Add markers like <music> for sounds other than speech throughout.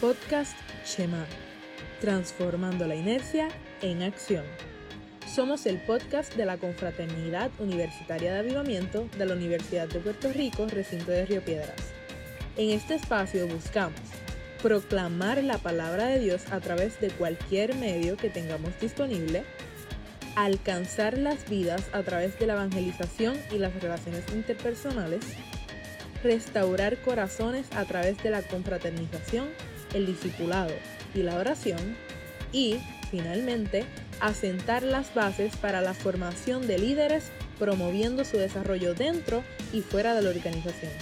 Podcast Shema, transformando la inercia en acción. Somos el podcast de la Confraternidad Universitaria de Avivamiento de la Universidad de Puerto Rico, recinto de Río Piedras. En este espacio buscamos proclamar la palabra de Dios a través de cualquier medio que tengamos disponible, alcanzar las vidas a través de la evangelización y las relaciones interpersonales, restaurar corazones a través de la confraternización, el discipulado y la oración, y, finalmente, asentar las bases para la formación de líderes promoviendo su desarrollo dentro y fuera de la organización.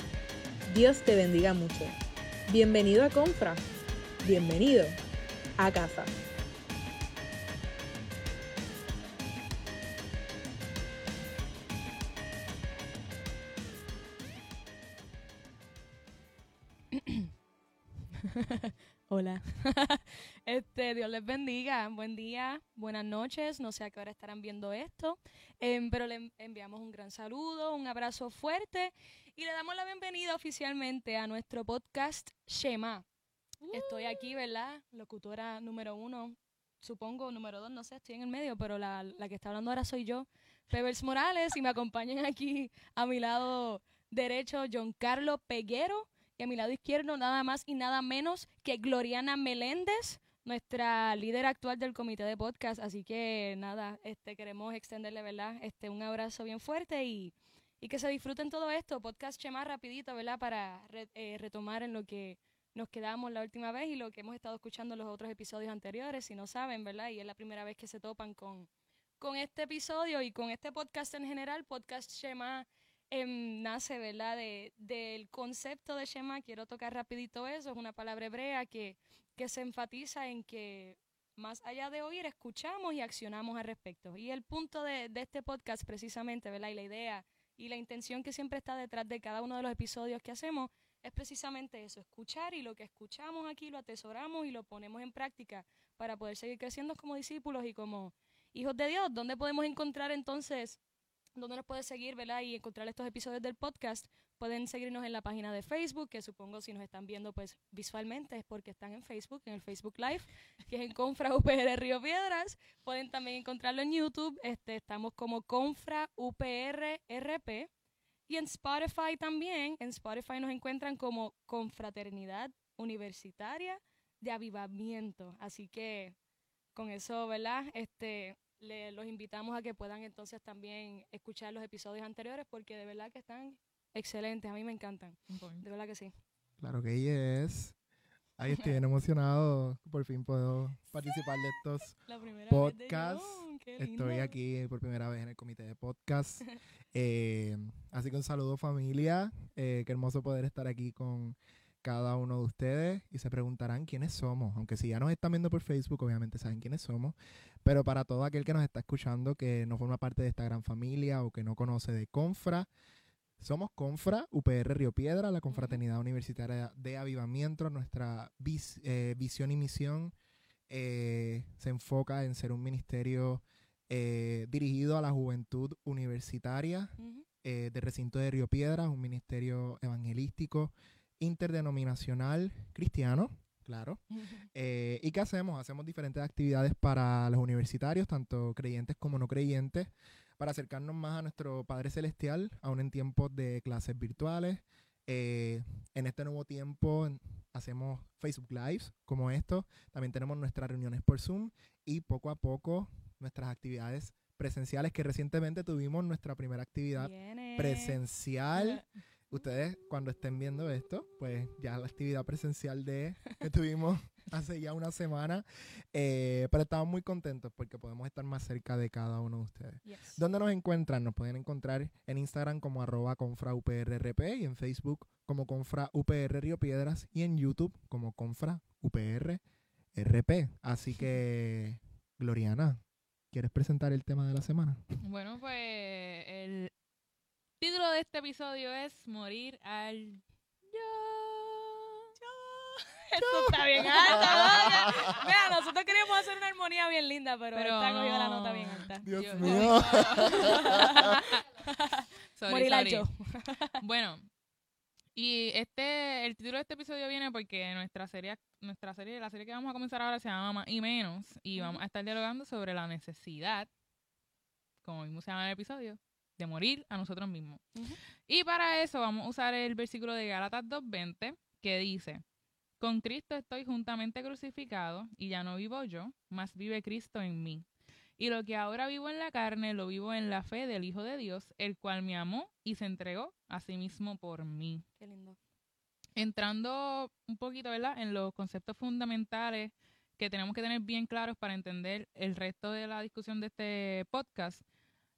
Dios te bendiga mucho. Bienvenido a Confra. Bienvenido a casa. Hola. <laughs> este, Dios les bendiga. Buen día, buenas noches. No sé a qué hora estarán viendo esto, em, pero le enviamos un gran saludo, un abrazo fuerte y le damos la bienvenida oficialmente a nuestro podcast Shema. Estoy aquí, ¿verdad? Locutora número uno, supongo, número dos, no sé, estoy en el medio, pero la, la que está hablando ahora soy yo, Pebbles Morales, y me acompañan aquí a mi lado derecho John Carlos Peguero y a mi lado izquierdo nada más y nada menos que Gloriana Meléndez, nuestra líder actual del comité de podcast. Así que nada, este queremos extenderle, ¿verdad? Este un abrazo bien fuerte y, y que se disfruten todo esto. Podcast Chema rapidito, ¿verdad? Para eh, retomar en lo que nos quedamos la última vez y lo que hemos estado escuchando en los otros episodios anteriores, si no saben, ¿verdad? Y es la primera vez que se topan con, con este episodio y con este podcast en general, Podcast Shema Em, nace, ¿verdad? De, del concepto de Shema, quiero tocar rapidito eso, es una palabra hebrea que, que se enfatiza en que más allá de oír, escuchamos y accionamos al respecto. Y el punto de, de este podcast precisamente, ¿verdad? Y la idea y la intención que siempre está detrás de cada uno de los episodios que hacemos es precisamente eso, escuchar y lo que escuchamos aquí lo atesoramos y lo ponemos en práctica para poder seguir creciendo como discípulos y como hijos de Dios. ¿Dónde podemos encontrar entonces donde nos puedes seguir, ¿verdad? Y encontrar estos episodios del podcast. Pueden seguirnos en la página de Facebook, que supongo si nos están viendo pues visualmente es porque están en Facebook, en el Facebook Live, que es en Confra UPR Río Piedras. Pueden también encontrarlo en YouTube, este, estamos como Confra UPR RP. Y en Spotify también, en Spotify nos encuentran como Confraternidad Universitaria de Avivamiento. Así que con eso, ¿verdad? Este, le, los invitamos a que puedan entonces también escuchar los episodios anteriores porque de verdad que están excelentes, a mí me encantan. De verdad que sí. Claro que es. Ahí estoy bien <laughs> emocionado. Por fin puedo participar de estos <laughs> podcasts. Estoy aquí por primera vez en el comité de podcast. Eh, así que un saludo familia. Eh, qué hermoso poder estar aquí con cada uno de ustedes y se preguntarán quiénes somos. Aunque si ya nos están viendo por Facebook, obviamente saben quiénes somos. Pero para todo aquel que nos está escuchando que no forma parte de esta gran familia o que no conoce de Confra, somos Confra, UPR Río Piedra, la Confraternidad Universitaria de Avivamiento. Nuestra eh, visión y misión eh, se enfoca en ser un ministerio eh, dirigido a la juventud universitaria de recinto de Río Piedra, un ministerio evangelístico interdenominacional cristiano Claro. <laughs> Eh, ¿Y qué hacemos? Hacemos diferentes actividades para los universitarios, tanto creyentes como no creyentes, para acercarnos más a nuestro Padre Celestial, aún en tiempos de clases virtuales. Eh, en este nuevo tiempo hacemos Facebook Lives como esto. También tenemos nuestras reuniones por Zoom y poco a poco nuestras actividades presenciales, que recientemente tuvimos nuestra primera actividad presencial. Ustedes cuando estén viendo esto, pues ya la actividad presencial de <laughs> que tuvimos hace ya una semana, eh, pero estamos muy contentos porque podemos estar más cerca de cada uno de ustedes. ¿Dónde nos encuentran? Nos pueden encontrar en Instagram como arroba confrauprrp y en Facebook como confra UPR Río Piedras y en YouTube como confra UPR RP. Así que, Gloriana, ¿quieres presentar el tema de la semana? Bueno, pues el título de este episodio es Morir al yo. Esto está bien alto. <laughs> Mira, nosotros queríamos hacer una armonía bien linda, pero, pero esta cogió la nota bien alta. Dios mío. <laughs> Morir al yo. bueno, Y este, el título de este episodio viene porque nuestra serie, nuestra serie, la serie que vamos a comenzar ahora se llama Más y Menos y vamos a estar dialogando sobre la necesidad, como mismo se llama en el episodio, de morir a nosotros mismos. Y para eso vamos a usar el versículo de Gálatas 2.20 que dice, con Cristo estoy juntamente crucificado y ya no vivo yo, mas vive Cristo en mí. Y lo que ahora vivo en la carne, lo vivo en la fe del Hijo de Dios, el cual me amó y se entregó a sí mismo por mí. Qué lindo. Entrando un poquito, ¿verdad?, en los conceptos fundamentales que tenemos que tener bien claros para entender el resto de la discusión de este podcast.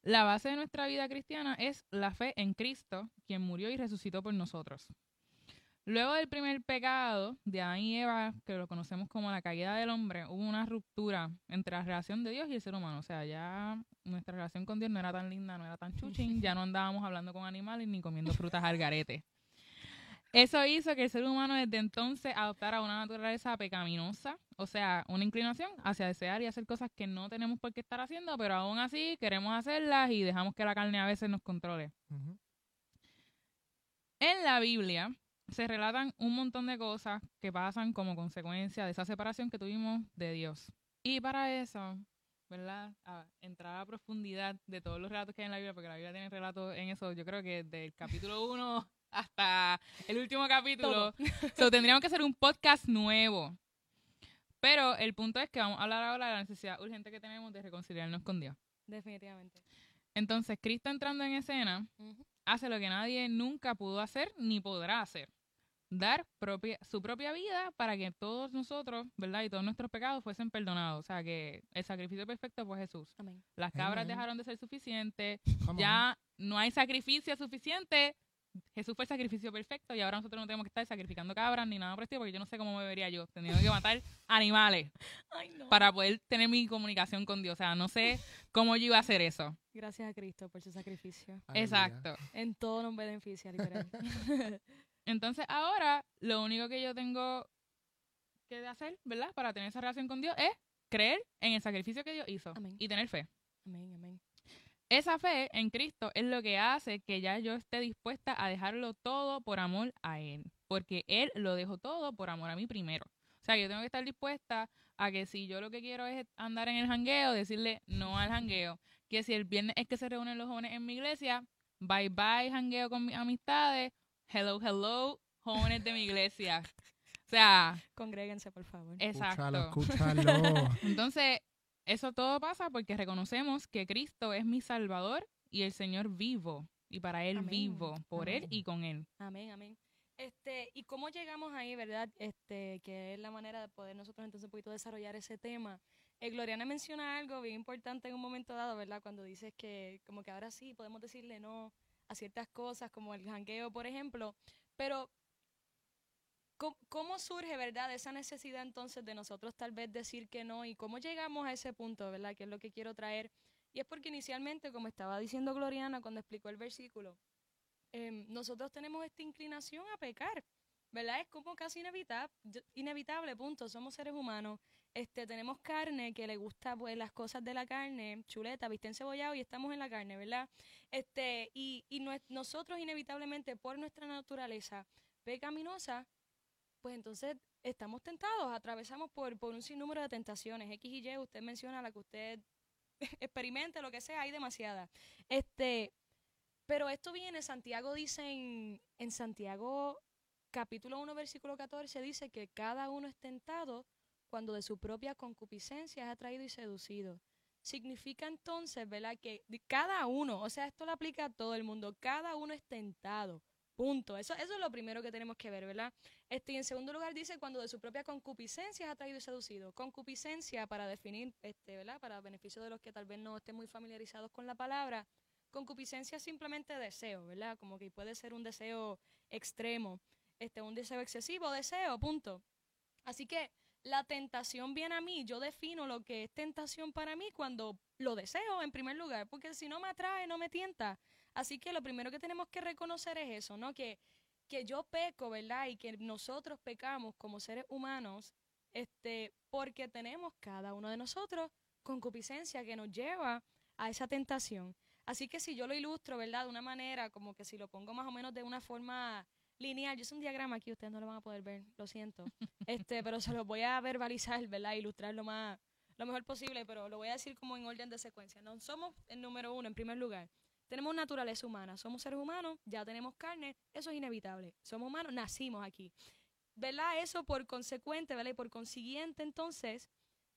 La base de nuestra vida cristiana es la fe en Cristo, quien murió y resucitó por nosotros. Luego del primer pecado de Adán y Eva, que lo conocemos como la caída del hombre, hubo una ruptura entre la relación de Dios y el ser humano. O sea, ya nuestra relación con Dios no era tan linda, no era tan chuchín, ya no andábamos hablando con animales ni comiendo frutas al garete. Eso hizo que el ser humano desde entonces adoptara una naturaleza pecaminosa, o sea, una inclinación hacia desear y hacer cosas que no tenemos por qué estar haciendo, pero aún así queremos hacerlas y dejamos que la carne a veces nos controle. En la Biblia, se relatan un montón de cosas que pasan como consecuencia de esa separación que tuvimos de Dios. Y para eso, ¿verdad? A entrar a profundidad de todos los relatos que hay en la Biblia, porque la Biblia tiene relatos en eso, yo creo que del capítulo 1 hasta el último capítulo. <laughs> so, tendríamos que hacer un podcast nuevo. Pero el punto es que vamos a hablar ahora de la necesidad urgente que tenemos de reconciliarnos con Dios. Definitivamente. Entonces, Cristo entrando en escena hace lo que nadie nunca pudo hacer ni podrá hacer dar propia, su propia vida para que todos nosotros, ¿verdad? Y todos nuestros pecados fuesen perdonados. O sea, que el sacrificio perfecto fue Jesús. Las cabras dejaron de ser suficientes. Ya no hay sacrificio suficiente. Jesús fue el sacrificio perfecto y ahora nosotros no tenemos que estar sacrificando cabras ni nada por el porque yo no sé cómo me vería yo teniendo que matar <laughs> animales para poder tener mi comunicación con Dios. O sea, no sé cómo yo iba a hacer eso. Gracias a Cristo por su sacrificio. Exacto. En todo nos beneficia, literal. <laughs> Entonces ahora lo único que yo tengo que hacer, ¿verdad? Para tener esa relación con Dios es creer en el sacrificio que Dios hizo y tener fe. Amén, amén. Esa fe en Cristo es lo que hace que ya yo esté dispuesta a dejarlo todo por amor a Él, porque Él lo dejó todo por amor a mí primero. O sea, yo tengo que estar dispuesta a que si yo lo que quiero es andar en el jangueo, decirle no al jangueo. Que si el viernes es que se reúnen los jóvenes en mi iglesia, bye bye jangueo con mis amistades, hello, hello, jóvenes de mi iglesia. O sea, congréguense, por favor. Exacto. Entonces, eso todo pasa porque reconocemos que Cristo es mi Salvador y el Señor vivo. Y para Él vivo, por Él y con Él. Amén, amén. Este, y cómo llegamos ahí, ¿verdad? Este, que es la manera de poder nosotros entonces un poquito desarrollar ese tema. Eh, Gloriana menciona algo bien importante en un momento dado, ¿verdad? Cuando dices que como que ahora sí podemos decirle no a ciertas cosas, como el jangueo, por ejemplo. Pero, ¿cómo, surge, verdad, esa necesidad entonces de nosotros tal vez decir que no? ¿Y cómo llegamos a ese punto, verdad? Que es lo que quiero traer. Y es porque inicialmente, como estaba diciendo Gloriana cuando explicó el versículo, em, nosotros tenemos esta inclinación a pecar, ¿verdad? Es como casi inevitable, inevitable, punto. Somos seres humanos este, tenemos carne que le gusta pues las cosas de la carne, chuleta, viste cebollado y estamos en la carne, ¿verdad? Este, y nosotros inevitablemente por nuestra naturaleza pecaminosa, pues entonces estamos tentados, atravesamos por, por un sinnúmero de tentaciones, X y Y, usted menciona la que usted <laughs> experimente, lo que sea, hay demasiadas. Este, pero esto viene, Santiago dice en, en Santiago capítulo 1, versículo 14, dice que cada uno es tentado cuando de su propia concupiscencia es atraído y seducido. Significa entonces, ¿verdad? Que cada uno, o sea, esto lo aplica a todo el mundo, cada uno es tentado. Punto. Eso, eso es lo primero que tenemos que ver, ¿verdad? Este, y en segundo lugar dice cuando de su propia concupiscencia es atraído y seducido. Concupiscencia, para definir, este, ¿verdad? Para beneficio de los que tal vez no estén muy familiarizados con la palabra, concupiscencia es simplemente deseo, ¿verdad? Como que puede ser un deseo extremo, este, un deseo excesivo, deseo, punto. Así que la tentación viene a mí, yo defino lo que es tentación para mí cuando lo deseo en primer lugar, porque si no me atrae, no me tienta. Así que lo primero que tenemos que reconocer es eso, ¿no? Que, que yo peco, ¿verdad? Y que nosotros pecamos como seres humanos, este, porque tenemos cada uno de nosotros concupiscencia que nos lleva a esa tentación. Así que si yo lo ilustro, ¿verdad? De una manera, como que si lo pongo más o menos de una forma lineal. Yo soy un diagrama aquí, ustedes no lo van a poder ver, lo siento. <laughs> este, pero se los voy a verbalizar, ¿verdad? Ilustrar lo más, lo mejor posible, pero lo voy a decir como en orden de secuencia. No somos el número uno, en primer lugar. Tenemos naturaleza humana, somos seres humanos, ya tenemos carne, eso es inevitable. Somos humanos, nacimos aquí. ¿Verdad? Eso por consecuente, ¿verdad? Y por consiguiente, entonces,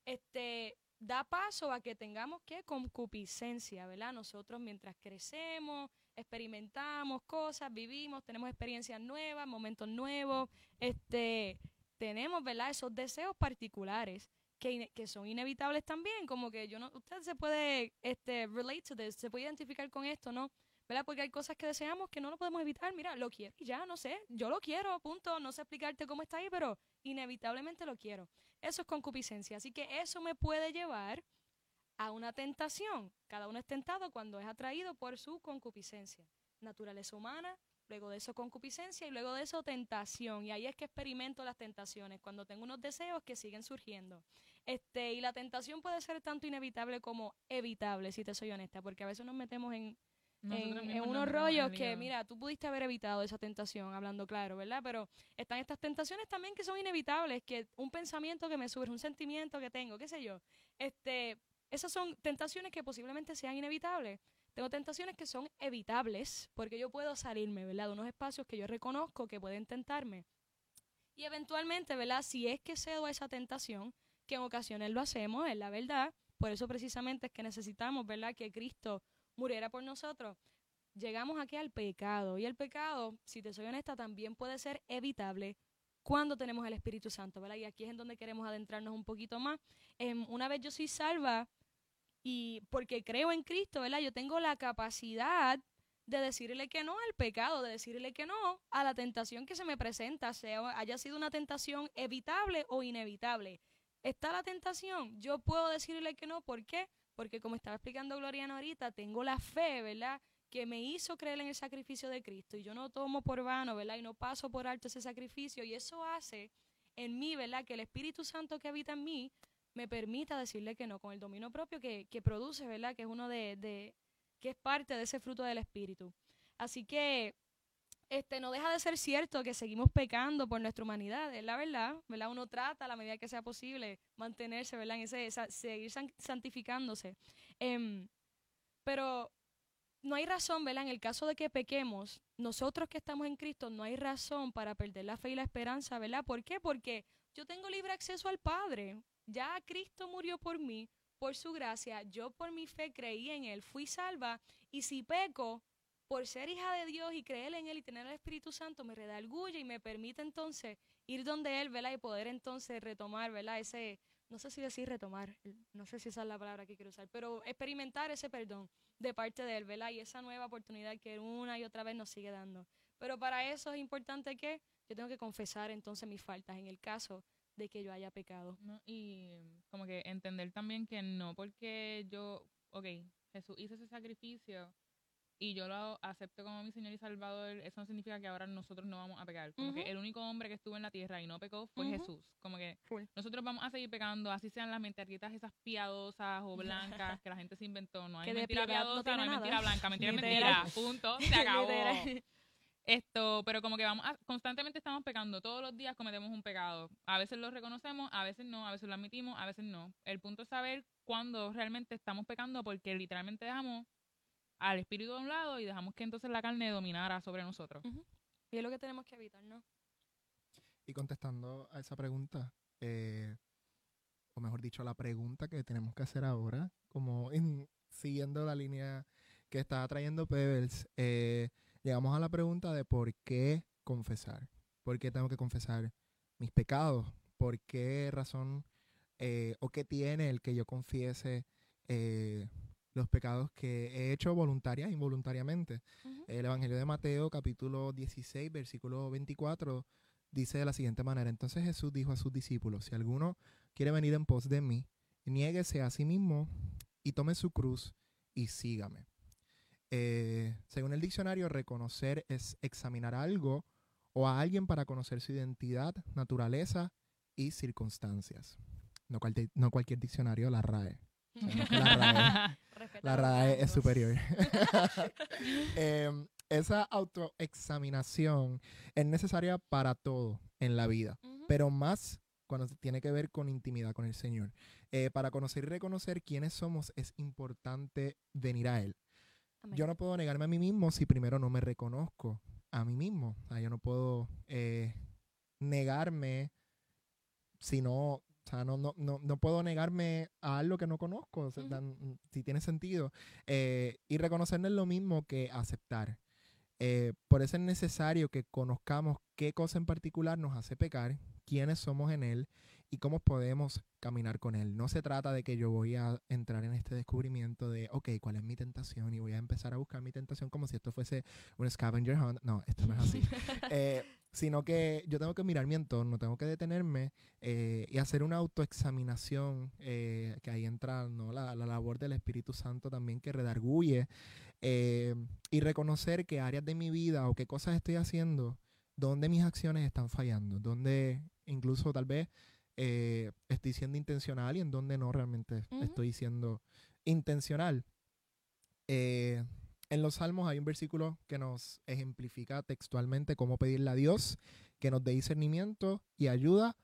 este, da paso a que tengamos que concupiscencia, ¿verdad? Nosotros mientras crecemos, experimentamos cosas, vivimos, tenemos experiencias nuevas, momentos nuevos, este, tenemos, ¿verdad? Esos deseos particulares que, son inevitables también, como que yo no, usted se puede, este, relate to this, se puede identificar con esto, ¿no? ¿Verdad? Porque hay cosas que deseamos que no lo podemos evitar, mira, lo quiero y ya, no sé, yo lo quiero, punto, no sé explicarte cómo está ahí, pero inevitablemente lo quiero. Eso es concupiscencia, así que eso me puede llevar a una tentación. Cada uno es tentado cuando es atraído por su concupiscencia. Naturaleza humana, luego de eso concupiscencia y luego de eso tentación. Y ahí es que experimento las tentaciones, cuando tengo unos deseos que siguen surgiendo. Este, y la tentación puede ser tanto inevitable como evitable, si te soy honesta, porque a veces nos metemos en, en, unos rollos que, mira, tú pudiste haber evitado esa tentación, hablando claro, ¿verdad? Pero están estas tentaciones también que son inevitables, que un pensamiento que me surge, un sentimiento que tengo, qué sé yo. Este, esas son tentaciones que posiblemente sean inevitables. Tengo tentaciones que son evitables, porque yo puedo salirme, ¿verdad? De unos espacios que yo reconozco que pueden tentarme. Y eventualmente, ¿verdad? Si es que cedo a esa tentación, que en ocasiones lo hacemos, es la verdad. Por eso precisamente es que necesitamos, ¿verdad? Que Cristo muriera por nosotros. Llegamos aquí al pecado. Y el pecado, si te soy honesta, también puede ser evitable cuando tenemos el Espíritu Santo, ¿verdad? Y aquí es en donde queremos adentrarnos un poquito más. Em, una vez yo soy salva, y porque creo en Cristo, ¿verdad? Yo tengo la capacidad de decirle que no al pecado, de decirle que no a la tentación que se me presenta, sea haya sido una tentación evitable o inevitable. Está la tentación, yo puedo decirle que no, ¿por qué? Porque como estaba explicando Gloriano ahorita, tengo la fe, ¿verdad? Que me hizo creer en el sacrificio de Cristo y yo no tomo por vano, ¿verdad? Y no paso por alto ese sacrificio y eso hace en mí, ¿verdad? Que el Espíritu Santo que habita en mí me permita decirle que no, con el dominio propio que, que produce, ¿verdad? Que es uno de, de, que es parte de ese fruto del Espíritu. Así que este, no deja de ser cierto que seguimos pecando por nuestra humanidad, es la verdad, ¿verdad? Uno trata a la medida que sea posible mantenerse, ¿verdad? En ese, seguir santificándose. Em, pero no hay razón, ¿verdad? En el caso de que pequemos, nosotros que estamos en Cristo, no hay razón para perder la fe y la esperanza, ¿verdad? ¿Por qué? Porque yo tengo libre acceso al Padre. Ya Cristo murió por mí, por su gracia, yo por mi fe creí en Él, fui salva, y si peco, por ser hija de Dios y creer en Él y tener el Espíritu Santo, me redarguye y me permite entonces ir donde Él, ¿verdad? Y poder entonces retomar, ¿verdad? Ese, no sé si decir retomar, no sé si esa es la palabra que quiero usar, pero experimentar ese perdón de parte de Él, ¿verdad? Y esa nueva oportunidad que una y otra vez nos sigue dando. Pero para eso es importante que yo tengo que confesar entonces mis faltas en el caso de que yo haya pecado. y como que entender también que no porque yo, ok, Jesús hizo ese sacrificio y yo lo acepto como mi Señor y Salvador, eso no significa que ahora nosotros no vamos a pecar. Como que el único hombre que estuvo en la tierra y no pecó fue Jesús. Como que nosotros vamos a seguir pecando, así sean las mentiritas esas piadosas o <laughs> blancas que la gente se inventó. No hay mentira piadosa, no, hay mentira blanca, mentira mentira. Punto, se <laughs> acabó. Esto, pero como que vamos constantemente estamos pecando, todos los días cometemos un pecado. A veces lo reconocemos, a veces no, a veces lo admitimos, a veces no. El punto es saber cuándo realmente estamos pecando porque literalmente dejamos al espíritu de un lado y dejamos que entonces la carne dominara sobre nosotros. Y es lo que tenemos que evitar, ¿no? Y contestando a esa pregunta, eh, o mejor dicho, la pregunta que tenemos que hacer ahora, como siguiendo la línea que está trayendo Pebbles, eh, llegamos a la pregunta de por qué confesar. ¿Por qué tengo que confesar mis pecados? ¿Por qué razón eh, o qué tiene el que yo confiese eh, los pecados que he hecho voluntaria e involuntariamente? El Evangelio de Mateo, capítulo 16, versículo 24, dice de la siguiente manera. Entonces Jesús dijo a sus discípulos, si alguno quiere venir en pos de mí, niéguese a sí mismo y tome su cruz y sígame. Eh, según el diccionario, reconocer es examinar algo o a alguien para conocer su identidad, naturaleza y circunstancias. No, cualquier diccionario, la RAE. <laughs> la RAE, es superior. <laughs> <laughs> Em, esa autoexaminación es necesaria para todo en la vida, pero más cuando tiene que ver con intimidad con el Señor. Eh, para conocer y reconocer quiénes somos es importante venir a Él. Yo no puedo negarme a mí mismo si primero no me reconozco a mí mismo. yo no puedo eh, negarme si no, o sea, no, no, no, puedo negarme a algo que no conozco, si tiene sentido. Eh, y reconocer no es lo mismo que aceptar. por eso es necesario que conozcamos qué cosa en particular nos hace pecar quiénes somos en Él y cómo podemos caminar con Él. No se trata de que yo voy a entrar en este descubrimiento de, ok, ¿cuál es mi tentación? Y voy a empezar a buscar mi tentación como si esto fuese un scavenger hunt. No, esto no es así. <laughs> Eh, sino que yo tengo que mirar mi entorno, tengo que detenerme eh, y hacer una autoexaminación, eh, que ahí entra ¿no? la, la, labor del Espíritu Santo también que redarguye, y reconocer qué áreas de mi vida o qué cosas estoy haciendo dónde mis acciones están fallando, dónde incluso tal vez eh, estoy siendo intencional y en dónde no realmente estoy siendo intencional. En los Salmos hay un versículo que nos ejemplifica textualmente cómo pedirle a Dios que nos dé discernimiento y ayuda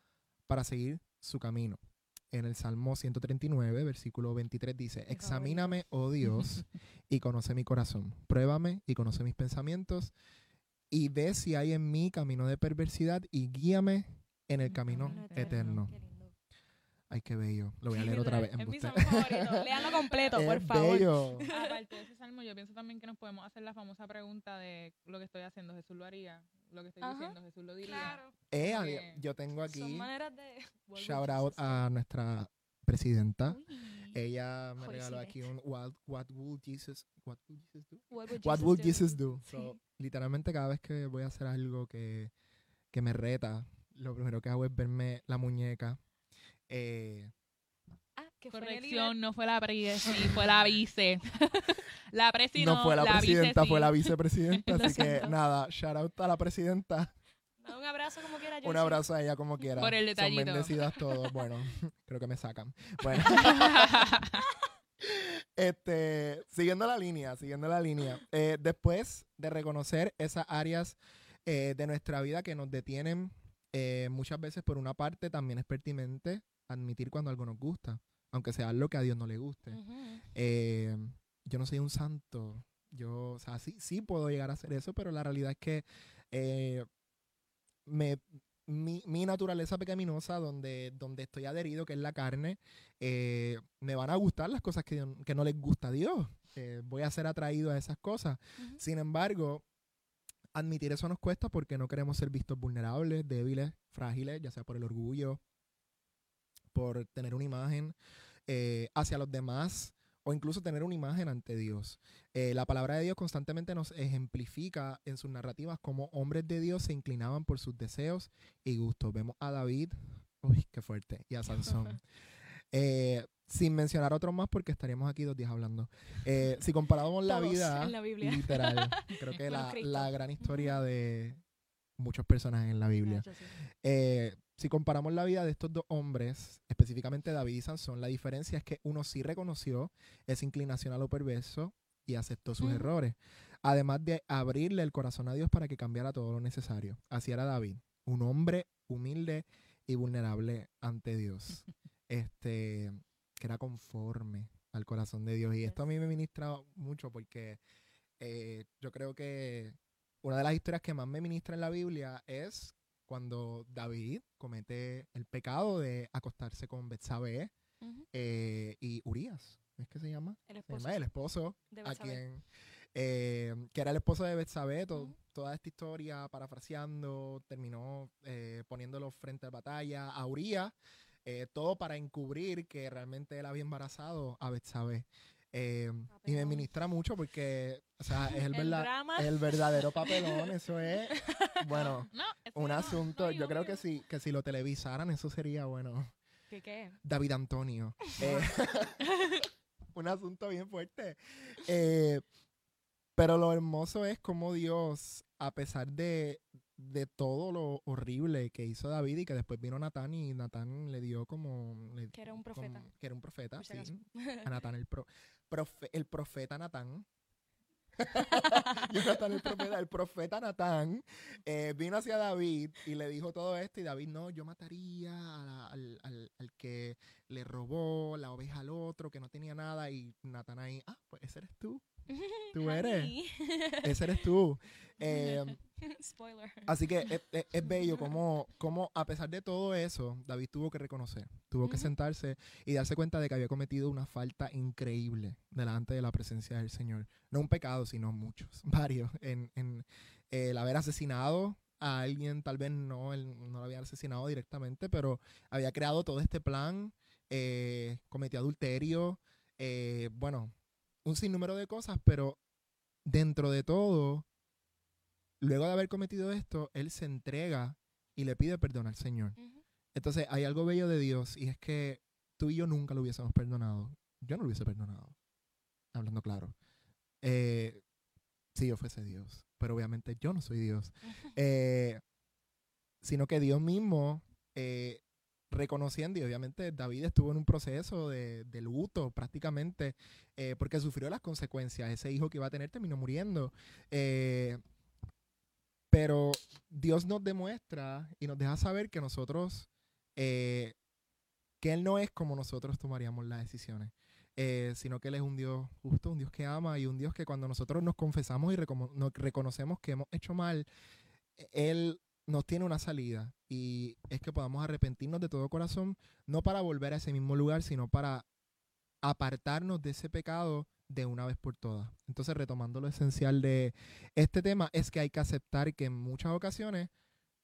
para seguir su camino. En el Salmo 139, versículo 23 dice, examíname, oh Dios, <laughs> y conoce mi corazón. Pruébame y conoce mis pensamientos y ve si hay en mí camino de perversidad y guíame en el camino eterno. Ay, qué bello. Lo voy a leer otra vez. Es mi salmo favorito. <laughs> Léanlo completo, por favor. Bello. Aparte de ese salmo, yo pienso también que nos podemos hacer la famosa pregunta de lo que estoy haciendo, Jesús lo haría. Lo que estoy diciendo, Jesús lo diría. Claro. Eh, yo tengo aquí. Son maneras de. Shout out a nuestra presidenta. Ella me regaló aquí un what, what would Jesus what would Jesus do? What would Jesus, do? So, literalmente cada vez que voy a hacer algo que, que me reta, lo primero que hago es verme la muñeca. Eh, ah, Corrección, no fue la presidenta, fue la vice. <laughs> la presidenta. No fue la, presidenta, fue la <laughs> vicepresidenta. así que nada, shout out a la presidenta. Un abrazo como quiera. Un abrazo a ella como quiera. Por el detallito. Son bendecidas todos. Bueno, <laughs> creo que me sacan. Bueno. este, siguiendo la línea, siguiendo la línea. Eh, después de reconocer esas áreas eh, de nuestra vida que nos detienen, eh, muchas veces por una parte también es pertinente admitir cuando algo nos gusta, aunque sea lo que a Dios no le guste. yo no soy un santo. Yo, o sea, sí, sí puedo llegar a hacer eso, pero la realidad es que me, mi, mi, naturaleza pecaminosa, donde, donde estoy adherido, que es la carne, eh, me van a gustar las cosas que, que no les gusta a Dios. Eh, voy a ser atraído a esas cosas. Sin embargo, admitir eso nos cuesta porque no queremos ser vistos vulnerables, débiles, frágiles, ya sea por el orgullo, por tener una imagen eh, hacia los demás o incluso tener una imagen ante Dios. Eh, la palabra de Dios constantemente nos ejemplifica en sus narrativas cómo hombres de Dios se inclinaban por sus deseos y gustos. Vemos a David, uy, qué fuerte, y a Sansón. <laughs> Eh, sin mencionar otros más porque estaríamos aquí dos días hablando. Eh, si comparamos la vida, literal, <laughs> creo que la, la, gran historia de muchos personajes en la Biblia. Si comparamos la vida de estos dos hombres, específicamente David y Sansón, la diferencia es que uno sí reconoció esa inclinación a lo perverso y aceptó sus errores, además de abrirle el corazón a Dios para que cambiara todo lo necesario. Así era David, un hombre humilde y vulnerable ante Dios, <laughs> este, que era conforme al corazón de Dios. Y esto a mí me ministra mucho porque eh, yo creo que una de las historias que más me ministra en la Biblia es cuando David comete el pecado de acostarse con Betsabé eh, y Urias, ¿es que se llama? El esposo. el esposo, a quien, eh, que era el esposo de Betsabé, toda esta historia, parafraseando, terminó eh, poniéndolo frente a batalla a Urias, todo para encubrir que realmente él había embarazado a Betsabé. Eh, y me ministra mucho porque, o sea, es el, <laughs> el verdadero papelón, eso es, <laughs> bueno, un asunto, yo creo que si, que si lo televisaran, eso sería, bueno, ¿Qué qué? David Antonio. <laughs> Eh, un asunto bien fuerte. Eh, pero lo hermoso es como Dios, a pesar de, de todo lo horrible que hizo David y que después vino Natán y Natán le dio como... que era un profeta. que era un profeta, sí. A Natán, el, pro, el profeta Natán. <laughs> Jonathan el profeta, el profeta Natán eh, vino hacia David y le dijo todo esto y David, no, yo mataría al, al, al, que le robó la oveja al otro, que no tenía nada y Natán ahí, ah, pues ese eres tú. <laughs> Tú eres. ese eres tú. <laughs> Eh, <laughs> Spoiler. Así que es, <laughs> bello como, como, a pesar de todo eso, David tuvo que reconocer, tuvo que sentarse y darse cuenta de que había cometido una falta increíble delante de la presencia del Señor. No un pecado, sino muchos, <laughs> varios, en, en el haber asesinado a alguien, tal vez no, él no lo había asesinado directamente, pero había creado todo este plan, eh, cometió adulterio, eh, bueno, un sinnúmero de cosas, pero dentro de todo, luego de haber cometido esto, él se entrega y le pide perdón al Señor. Entonces, hay algo bello de Dios y es que tú y yo nunca lo hubiésemos perdonado. Yo no lo hubiese perdonado. Hablando claro. Eh, si yo fuese Dios. Pero obviamente yo no soy Dios. Eh, sino que Dios mismo eh, reconociendo, y obviamente David estuvo en un proceso de, luto prácticamente, porque sufrió las consecuencias. Ese hijo que iba a tener terminó muriendo. Pero Dios nos demuestra y nos deja saber que nosotros, eh, que Él no es como nosotros tomaríamos las decisiones, eh, sino que Él es un Dios justo, un Dios que ama y un Dios que cuando nosotros nos confesamos y reconocemos que hemos hecho mal, Él nos tiene una salida y es que podamos arrepentirnos de todo corazón, no para volver a ese mismo lugar, sino para apartarnos de ese pecado de una vez por todas. Entonces, retomando lo esencial de este tema, es que hay que aceptar que en muchas ocasiones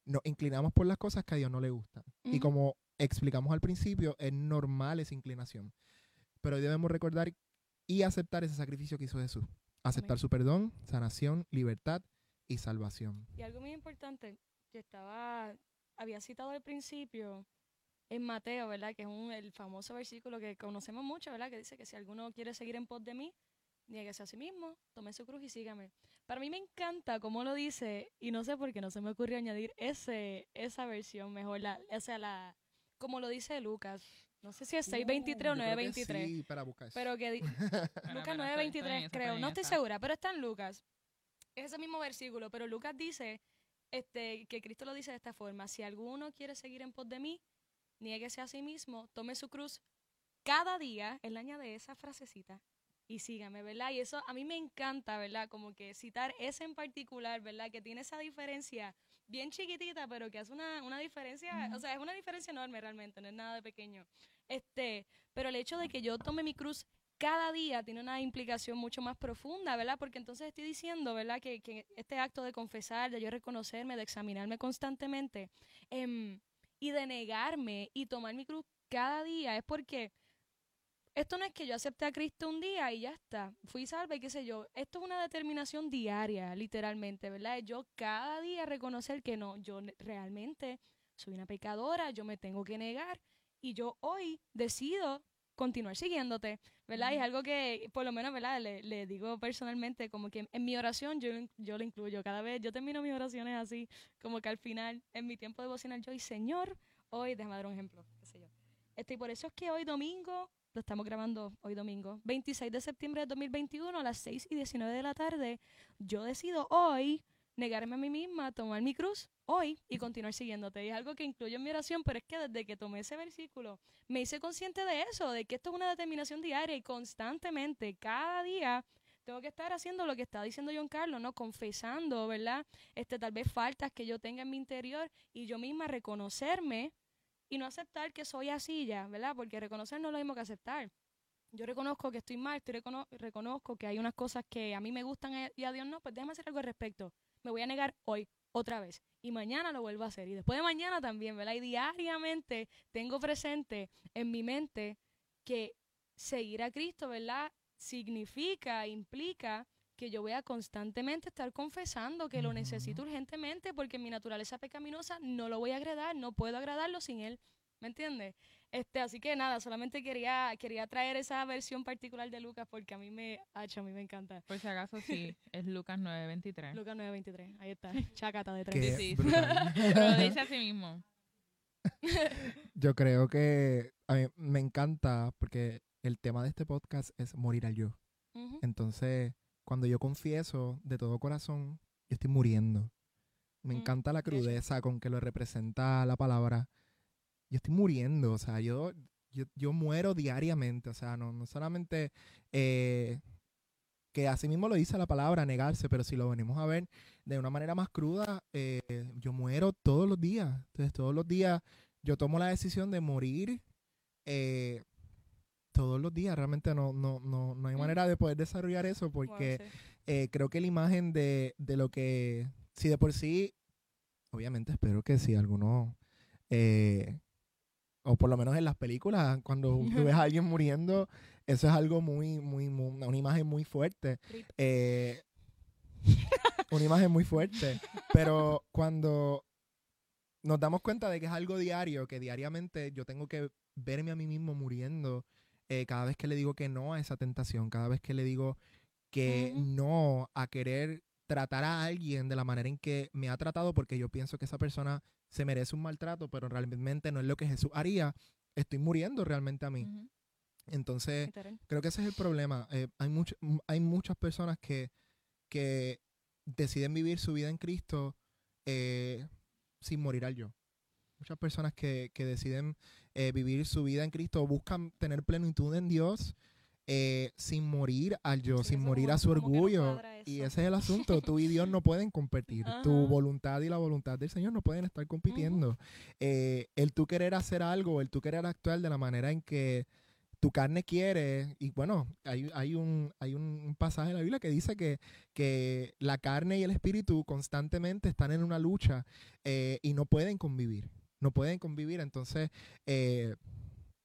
nos inclinamos por las cosas que a Dios no le gustan. Y como explicamos al principio, es normal esa inclinación. Pero debemos recordar y aceptar ese sacrificio que hizo Jesús. Aceptar su perdón, sanación, libertad y salvación. Y algo muy importante que estaba, había citado al principio, en Mateo, ¿verdad? Que es un, el famoso versículo que conocemos mucho, ¿verdad? Que dice que si alguno quiere seguir en pos de mí, nieguese a sí mismo, tome su cruz y sígame. Para mí me encanta cómo lo dice y no sé por qué no se me ocurrió añadir ese, esa versión mejor, la, o sea, la, como lo dice Lucas. No sé si es 6.23 o 9.23. Sí, para buscar Pero que <laughs> Lucas 9.23 creo, no estoy segura, pero está en Lucas. Es ese mismo versículo, pero Lucas dice este, que Cristo lo dice de esta forma, si alguno quiere seguir en pos de mí, niéguese a sí mismo, tome su cruz cada día, él añade esa frasecita y sígame, ¿verdad? Y eso a mí me encanta, ¿verdad? Como que citar ese en particular, ¿verdad? Que tiene esa diferencia bien chiquitita, pero que hace una, una diferencia, o sea, es una diferencia enorme realmente, no es nada de pequeño. Este, pero el hecho de que yo tome mi cruz cada día tiene una implicación mucho más profunda, ¿verdad? Porque entonces estoy diciendo, ¿verdad? Que, que este acto de confesar, de yo reconocerme, de examinarme constantemente, eh, y de negarme y tomar mi cruz cada día es porque esto no es que yo acepte a Cristo un día y ya está, fui salva y qué sé yo. Esto es una determinación diaria, literalmente, ¿verdad? Yo cada día reconocer que no, yo realmente soy una pecadora, yo me tengo que negar y yo hoy decido continuar siguiéndote, ¿verdad? Y es algo que, por lo menos, ¿verdad? Le, digo personalmente, como que en mi oración yo, yo lo incluyo. Cada vez yo termino mis oraciones así, como que al final, en mi tiempo devocional, yo, y Señor, hoy, déjame dar un ejemplo, qué sé yo. Este, y por eso es que hoy domingo, lo estamos grabando hoy domingo, 26 de septiembre de 2021, a las 6 y 19 de la tarde, yo decido hoy negarme a mí misma, tomar mi cruz hoy y continuar siguiéndote. Y es algo que incluyo en mi oración, pero es que desde que tomé ese versículo me hice consciente de eso, de que esto es una determinación diaria y constantemente, cada día, tengo que estar haciendo lo que está diciendo John Carlos, ¿no? Confesando, ¿verdad? Este, tal vez faltas que yo tenga en mi interior y yo misma reconocerme y no aceptar que soy así ya, ¿verdad? Porque reconocer no es lo mismo que aceptar. Yo reconozco que estoy mal, estoy reconozco que hay unas cosas que a mí me gustan y a Dios no, pues déjame hacer algo al respecto me voy a negar hoy otra vez. Y mañana lo vuelvo a hacer. Y después de mañana también, ¿verdad? Y diariamente tengo presente en mi mente que seguir a Cristo, ¿verdad? Significa, implica que yo voy a constantemente estar confesando que lo necesito urgentemente porque mi naturaleza pecaminosa no lo voy a agradar, no puedo agradarlo sin Él. ¿Me entiendes? Este, así que nada, solamente quería, quería traer esa versión particular de Lucas porque a mí me, a mí me encanta. Por si acaso sí, <laughs> es Lucas 9.23. Lucas 9.23, ahí está, chacata de tres. Sí, sí, <laughs> lo dice así mismo. <laughs> Yo creo que a mí me encanta porque el tema de este podcast es morir al yo. Entonces, cuando yo confieso de todo corazón, yo estoy muriendo. Me mm, encanta la crudeza con que lo representa la palabra. Yo estoy muriendo, o sea, yo, yo, muero diariamente, o sea, no, no solamente eh, que así mismo lo dice la palabra, negarse, pero si lo venimos a ver de una manera más cruda, eh, yo muero todos los días. Entonces, todos los días yo tomo la decisión de morir eh, todos los días. Realmente no, no, no, no hay mm. manera de poder desarrollar eso porque eh, creo que la imagen de, de, lo que, si de por sí, obviamente espero que si alguno, o por lo menos en las películas, cuando tú ves a alguien muriendo, eso es algo muy, muy, una imagen muy fuerte. Eh, una imagen muy fuerte. Pero cuando nos damos cuenta de que es algo diario, que diariamente yo tengo que verme a mí mismo muriendo eh, cada vez que le digo que no a esa tentación, cada vez que le digo que no a querer tratar a alguien de la manera en que me ha tratado porque yo pienso que esa persona se merece un maltrato, pero realmente no es lo que Jesús haría, estoy muriendo realmente a mí. Entonces, creo que ese es el problema. Eh, hay, hay muchas personas que, que deciden vivir su vida en Cristo eh, sin morir al yo. Muchas personas que, que deciden eh, vivir su vida en Cristo, buscan tener plenitud en Dios eh, sin morir al yo, sin morir a su orgullo. y ese es el asunto. Tú y Dios no <laughs> pueden competir. Tu voluntad y la voluntad del Señor no pueden estar compitiendo. Eh, el tú querer hacer algo, el tú querer actuar de la manera en que tu carne quiere, y bueno, hay, hay, un, hay un pasaje en la Biblia que dice que, que la carne y el espíritu constantemente están en una lucha y no pueden convivir no pueden convivir. Entonces, eh,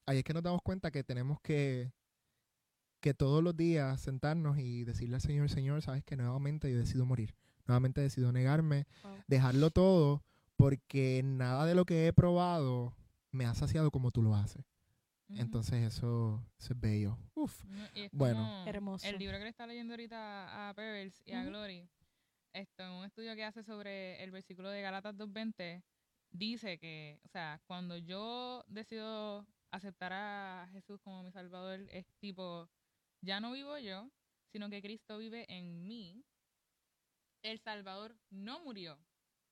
ahí es que nos damos cuenta que tenemos que, que todos los días sentarnos y decirle al Señor, Señor, sabes que nuevamente yo decido morir. Nuevamente decido negarme, dejarlo todo, porque nada de lo que he probado me ha saciado como tú lo haces. Entonces eso, es bello. Uf. bueno. Hermoso. El libro que le está leyendo ahorita a Pebbles y a Glory, esto, en un estudio que hace sobre el versículo de Galatas 2.20, dice que, o sea, cuando yo decido aceptar a Jesús como mi Salvador, es tipo, ya no vivo yo, sino que Cristo vive en mí. El Salvador no murió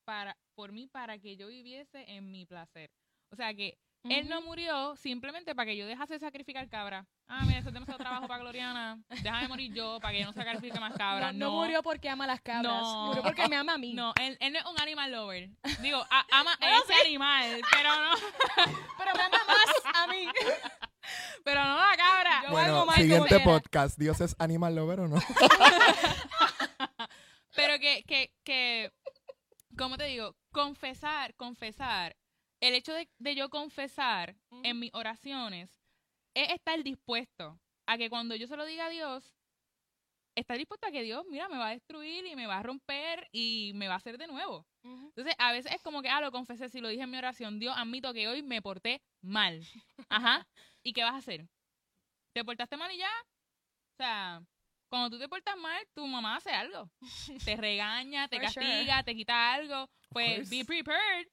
para, por mí para que yo viviese en mi placer. O sea que él no murió simplemente para que yo dejase sacrificar cabra. Ah, mira, eso es demasiado trabajo para Gloriana. Déjame morir yo para que yo no sacrifique más cabras. No, no, murió porque ama las cabras. No. Murió porque me ama a mí. No, él, él no es un animal lover. Digo, ama a <laughs> ese animal, pero no. <laughs> pero me ama más a mí. Pero no la cabra. Yo bueno, siguiente podcast. ¿Dios es animal lover o no? <laughs> pero que, que, que, ¿cómo te digo? Confesar, confesar el hecho de, yo confesar en mis oraciones es estar dispuesto a que cuando yo se lo diga a Dios, estar dispuesto a que Dios, mira, me va a destruir y me va a romper y me va a hacer de nuevo. Entonces, a veces es como que, ah, lo confesé, si lo dije en mi oración, Dios, admito que hoy me porté mal. <laughs> Ajá. ¿Y qué vas a hacer? ¿Te portaste mal y ya? O sea, cuando tú te portas mal, tu mamá hace algo. <laughs> Te regaña, te castiga, te quita algo. Pues be prepared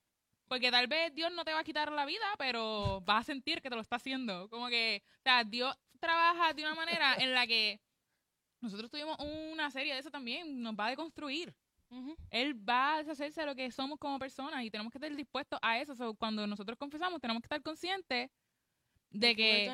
porque tal vez Dios no te va a quitar la vida, pero vas a sentir que te lo está haciendo. Como que, o sea, Dios trabaja de una manera en la que nosotros tuvimos una serie de eso también, nos va a deconstruir. Él va a deshacerse de lo que somos como personas y tenemos que estar dispuestos a eso. cuando nosotros confesamos, tenemos que estar conscientes de que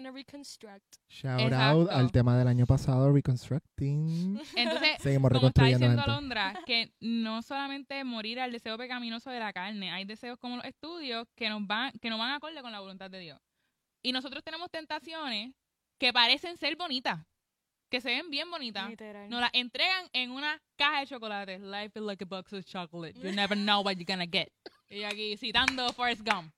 shout out al tema del año pasado reconstructing. <laughs> Entonces seguimos como está diciendo Alondra que no solamente morir al deseo pecaminoso de la carne hay deseos como los estudios que nos van que no van acorde con la voluntad de Dios. Y nosotros tenemos tentaciones que parecen ser bonitas que se ven bien bonitas nos las entregan en una caja de chocolate. Life is like a box of chocolate. You never know what you're gonna get. Y aquí citando Forrest Gump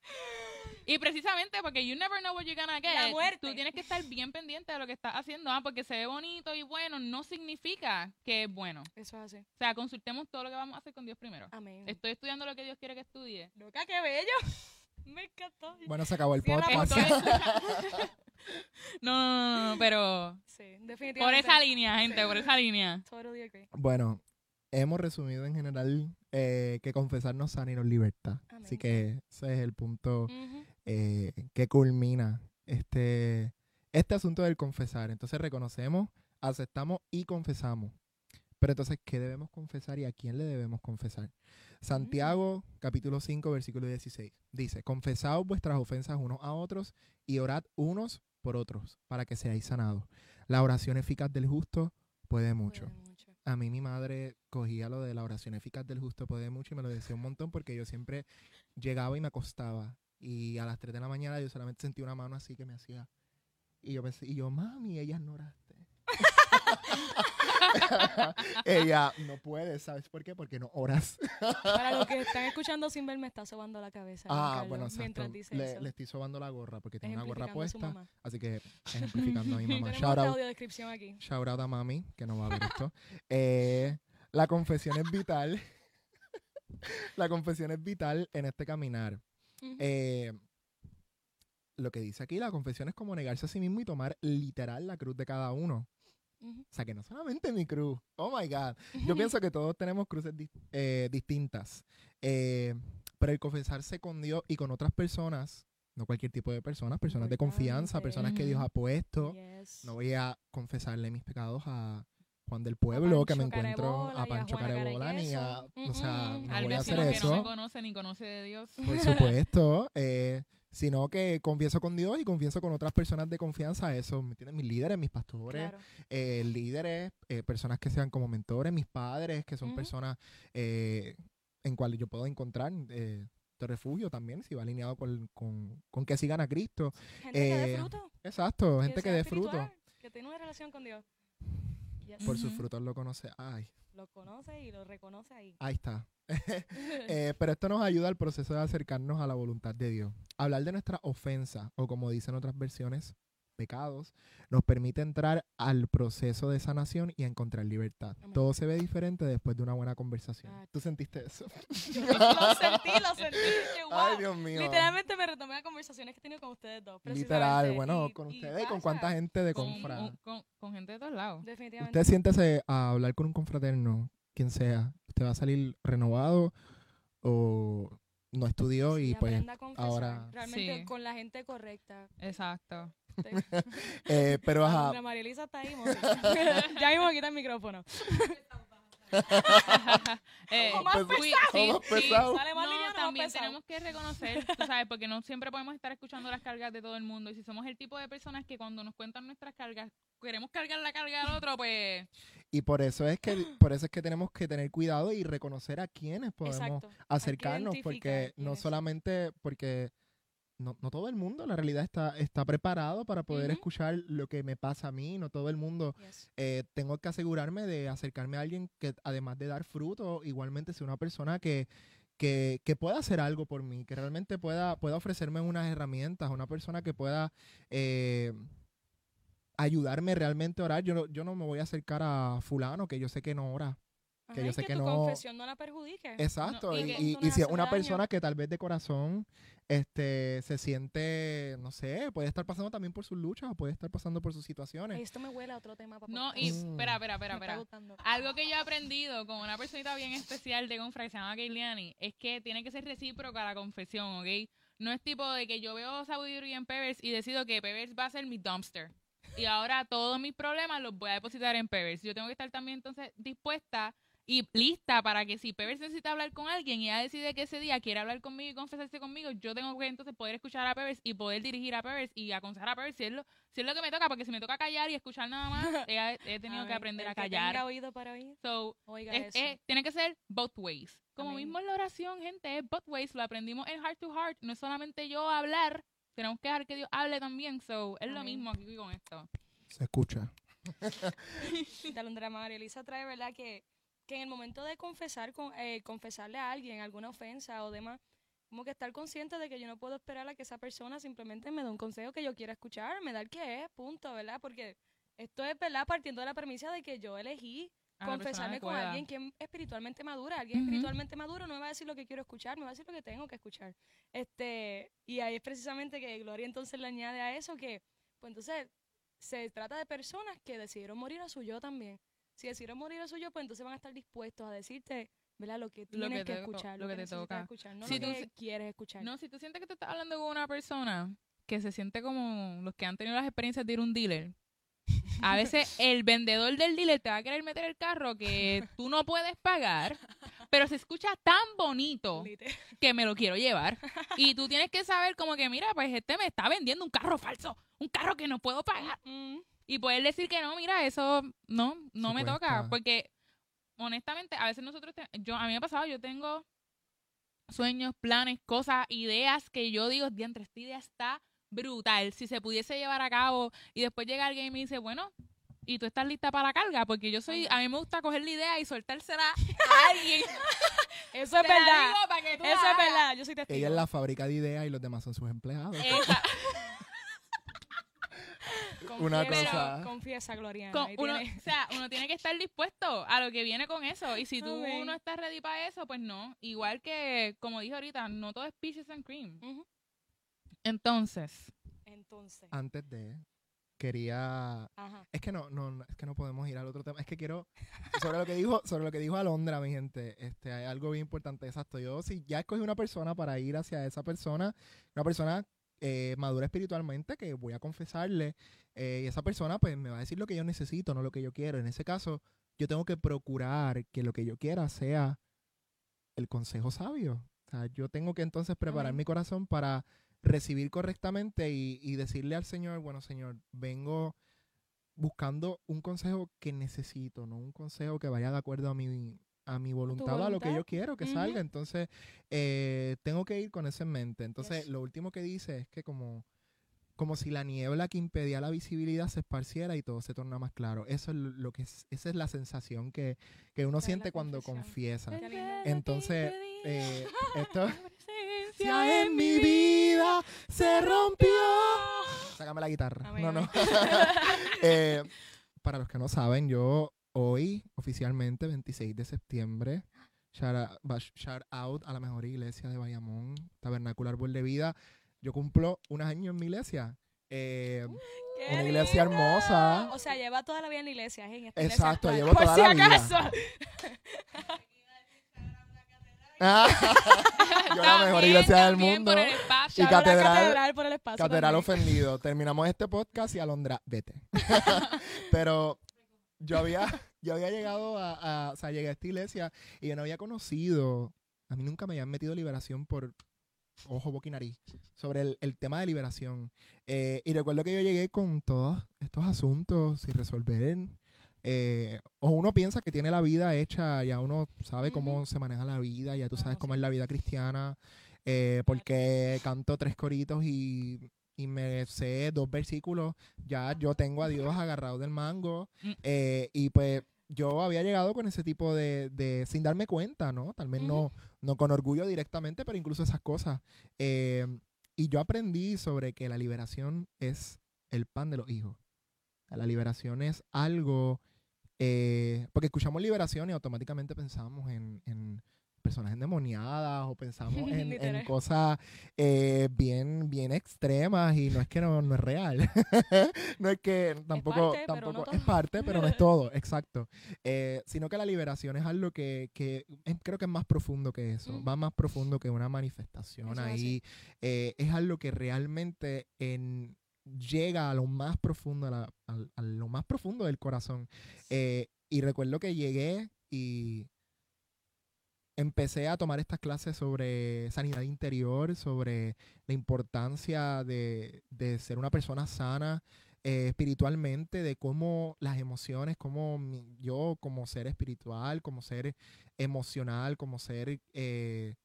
y precisamente porque you never know what you're gonna get, tú tienes que estar bien pendiente de lo que estás haciendo. Ah, porque se ve bonito y bueno, no significa que es bueno. Eso es así. O sea, consultemos todo lo que vamos a hacer con Dios primero. Amén. Estoy estudiando lo que Dios quiere que estudie. Loca, qué bello. <laughs> Me encantó. Bueno, se acabó el podcast. <laughs> no, no, no, pero. Sí, definitivamente. Por esa línea, gente, por esa línea. Totally agree. Bueno, hemos resumido en general eh, que confesarnos sana y nos libertad. Así que ese es el punto eh, que culmina este, este asunto del confesar. Entonces reconocemos, aceptamos y confesamos. Pero entonces, ¿qué debemos confesar y a quién le debemos confesar? Santiago, capítulo 5, versículo 16. Dice, confesaos vuestras ofensas unos a otros y orad unos por otros para que seáis sanados. La oración eficaz del justo puede mucho. A mí mi madre cogía lo de la oración eficaz del justo puede mucho y me lo decía un montón porque yo siempre llegaba y me acostaba y a las 3 de la mañana yo solamente sentía una mano así que me hacía y yo pensé, y yo, mami, ella no oraste. <laughs> Ella no puede, ¿sabes por qué? Porque no oras. <laughs> Para los que están escuchando sin ver, me está sobando la cabeza. Ah, bueno, mientras dice le, le, estoy sobando la gorra porque tiene una gorra puesta. Así que ejemplificando a mi <laughs> mamá. Shout out, descripción aquí. Shout out a mami, que no va a ver esto. Eh, la confesión es vital. la confesión es vital en este caminar. Eh, lo que dice aquí, la confesión es como negarse a sí mismo y tomar literal la cruz de cada uno. O sea, que no solamente mi cruz. Oh my God. Yo <laughs> pienso que todos tenemos cruces eh, distintas. Eh, pero el confesarse con Dios y con otras personas, no cualquier tipo de personas, personas de confianza, personas que Dios ha puesto. No voy a confesarle mis pecados a Juan del Pueblo, que me encuentro a Pancho Carebola, ni a. O sea, no voy a hacer eso. Que no me conoce ni conoce de Dios. Por supuesto. Eh, sino que confieso con Dios y confieso con otras personas de confianza. Eso, ¿me entiendes? Mis líderes, mis pastores, eh, líderes, eh, personas que sean como mentores, mis padres, que son personas eh, en cuales yo puedo encontrar de refugio también, si va alineado con, con, que sigan a Cristo. Gente que dé fruto. Exacto, gente que, dé fruto. Que tenga una relación con Dios. Por sus frutos lo conoce. Ay. Lo conoce y lo reconoce ahí. Ahí está. <laughs> <laughs> Eh, pero esto nos ayuda al proceso de acercarnos a la voluntad de Dios. Hablar de nuestra ofensa, o como dicen otras versiones, pecados, nos permite entrar al proceso de sanación y encontrar libertad. Todo se ve diferente después de una buena conversación. ¿Tú sentiste eso? lo sentí, lo sentí. <laughs> Ay, Dios mío. Literalmente me retomé las conversaciones que he tenido con ustedes dos. Literal, bueno, con ustedes y con cuánta gente de confra. Con, gente de todos lados. Definitivamente. Usted siéntese a hablar con un confraterno, quien sea. Usted va a salir renovado o no estudió y pues ahora realmente con la gente correcta exacto <laughs> eh, pero ajá. la María Elisa está ahí <laughs> ya mismo quita el micrófono. <laughs> Eh, más pesado, pesado. Sale más no, también tenemos que reconocer, tú sabes, porque no siempre podemos estar escuchando las cargas de todo el mundo. Y si somos el tipo de personas que cuando nos cuentan nuestras cargas, queremos cargar la carga del otro, pues... Y por eso es que por eso es que tenemos que tener cuidado y reconocer a quienes podemos acercarnos, porque no solamente porque no, no, todo el mundo, la realidad está, está preparado para poder escuchar lo que me pasa a mí, no todo el mundo. Eh, tengo que asegurarme de acercarme a alguien que además de dar fruto, igualmente sea una persona que, que, que, pueda hacer algo por mí, que realmente pueda, pueda ofrecerme unas herramientas, una persona que pueda eh, ayudarme realmente a orar. Yo, yo no me voy a acercar a fulano que yo sé que no ora que yo sé que, tu no confesión no la perjudique. Exacto, y, y, si es una persona que tal vez de corazón este se siente, no sé, puede estar pasando también por sus luchas o puede estar pasando por sus situaciones. Esto me huele a otro tema, papá. No, y mm. espera, espera, espera, espera. Algo que yo he aprendido con una personita bien especial de confra que se llama Keiliani es que tiene que ser recíproca la confesión, ¿ok? No es tipo de que yo veo sabiduría en Pevers y decido que Pevers va a ser mi dumpster. Y ahora todos mis problemas los voy a depositar en Pevers. Yo tengo que estar también entonces dispuesta y lista para que si Pevers necesita hablar con alguien y ella decide que ese día quiere hablar conmigo y confesarse conmigo, yo tengo que entonces poder escuchar a Pevers y poder dirigir a Pevers y aconsejar a Pevers si es lo, si es lo que me toca, porque si me toca callar y escuchar nada más, <laughs> he, tenido que aprender a callar. oído para oír. So, tiene que ser both ways. Como mismo en la oración, gente, es both ways. Lo aprendimos en Heart to Heart. No es solamente yo hablar, tenemos que dejar que Dios hable también. So, es lo mismo aquí con esto. Se escucha. <laughs> Talondra María Elisa trae, ¿verdad? Que que en el momento de confesar, con, eh, confesarle a alguien alguna ofensa o demás, como que estar consciente de que yo no puedo esperar a que esa persona simplemente me dé un consejo que yo quiera escuchar, me da el que es, punto, ¿verdad? Porque esto es, ¿verdad? Partiendo de la premisa de que yo elegí confesarme con alguien que es espiritualmente madura. Alguien espiritualmente maduro no me va a decir lo que quiero escuchar, me va a decir lo que tengo que escuchar. Este, y ahí es precisamente que Gloria entonces le añade a eso que, pues entonces, se trata de personas que decidieron morir a su yo también si decidieron morir a suyo, pues entonces van a estar dispuestos a decirte, ¿verdad? Lo que tienes que, escuchar, lo, que, te toca escuchar, no si lo que quieres escuchar. No, si tú sientes que te estás hablando con una persona que se siente como los que han tenido las experiencias de ir a un dealer, A veces <laughs> el vendedor del dealer te va a querer meter el carro que tú no puedes pagar, pero se escucha tan bonito que me lo quiero llevar. Y tú tienes que saber como que, mira, pues este me está vendiendo un carro falso, un carro que no puedo pagar. Mm. Y poder decir que no, mira, eso no, no me toca. Porque, honestamente, a veces nosotros, yo a mí me ha pasado, yo tengo sueños, planes, cosas, ideas que yo digo, diantre, esta idea está brutal. Si se pudiese llevar a cabo y después llega alguien y me dice, bueno, y tú estás lista para la carga, porque yo soy, a mí me gusta coger la idea y soltársela <laughs> a alguien. Eso es verdad. Eso es verdad. Yo soy testigo. Ella es la fábrica de ideas y los demás son sus empleados. <laughs> una cosa. Confiesa, Gloriana. uno, o sea, uno tiene que estar dispuesto a lo que viene con eso. Y si tú no estás ready para eso, pues no. Igual que, como dije ahorita, no todo es peaches and cream. Entonces. Entonces. Antes de quería es que no, no es que no podemos ir al otro tema es que quiero sobre lo que dijo sobre lo que dijo Alondra mi gente este hay algo bien importante exacto yo si ya escogí una persona para ir hacia esa persona una persona eh, madura espiritualmente que voy a confesarle eh, y esa persona pues me va a decir lo que yo necesito, no lo que yo quiero. En ese caso, yo tengo que procurar que lo que yo quiera sea el consejo sabio. O sea, yo tengo que entonces preparar mi corazón para recibir correctamente y, y decirle al Señor, bueno Señor, vengo buscando un consejo que necesito, no un consejo que vaya de acuerdo a mi, a mi voluntad, a lo que yo quiero que salga. Entonces, eh, tengo que ir con eso en mente. Entonces, lo último que dice es que como, como si la niebla que impedía la visibilidad se esparciera y todo se torna más claro. Eso es lo que es, esa es la sensación que, que uno siente cuando confiesa. Entonces, eh, <laughs> esto en mi vida se rompió. Sácame la guitarra. No, no. <laughs> Eh, para los que no saben, yo hoy, oficialmente, 26 de septiembre, shout out, a la mejor iglesia de Bayamón, Tabernáculo Árbol de Vida. Yo cumplo un año en mi iglesia. Eh, una iglesia hermosa. O sea, lleva toda la vida en la iglesia. En esta Exacto, llevo toda la vida. <laughs> yo la mejor iglesia del mundo. y catedral, por el espacio catedral ofendido. Terminamos este podcast y Alondra, vete. <laughs> Pero yo había, <laughs> yo había llegado a, o sea, llegué a esta iglesia y yo no había conocido, a mí nunca me habían metido liberación por ojo, boca y nariz, sobre el, tema de liberación. Eh, y recuerdo que yo llegué con todos estos asuntos sin resolver. Eh, o uno piensa que tiene la vida hecha, ya uno sabe cómo se maneja la vida, ya tú sabes cómo es la vida cristiana, eh, porque canto tres coritos y y me sé dos versículos, ya yo tengo a Dios agarrado del mango. Mm. Eh, y pues yo había llegado con ese tipo de, de sin darme cuenta, ¿no? Tal vez no, no con orgullo directamente, pero incluso esas cosas. Eh, y yo aprendí sobre que la liberación es el pan de los hijos. La liberación es algo, eh, porque escuchamos liberación y automáticamente pensamos en personas endemoniadas o pensamos <laughs> en, cosas eh, bien, bien extremas y no es que no, es real. <laughs> no es que tampoco, es parte, tampoco pero no es parte, pero no es <laughs> todo, exacto. Eh, sino que la liberación es algo que, creo que es más profundo que eso, mm. va más profundo que una manifestación ahí. Eh, es algo que realmente en, llega a lo más profundo, a, lo más profundo del corazón. y recuerdo que llegué y empecé a tomar estas clases sobre sanidad interior, sobre la importancia de, ser una persona sana eh, espiritualmente, de cómo las emociones, cómo yo como ser espiritual, como ser emocional, como ser eh,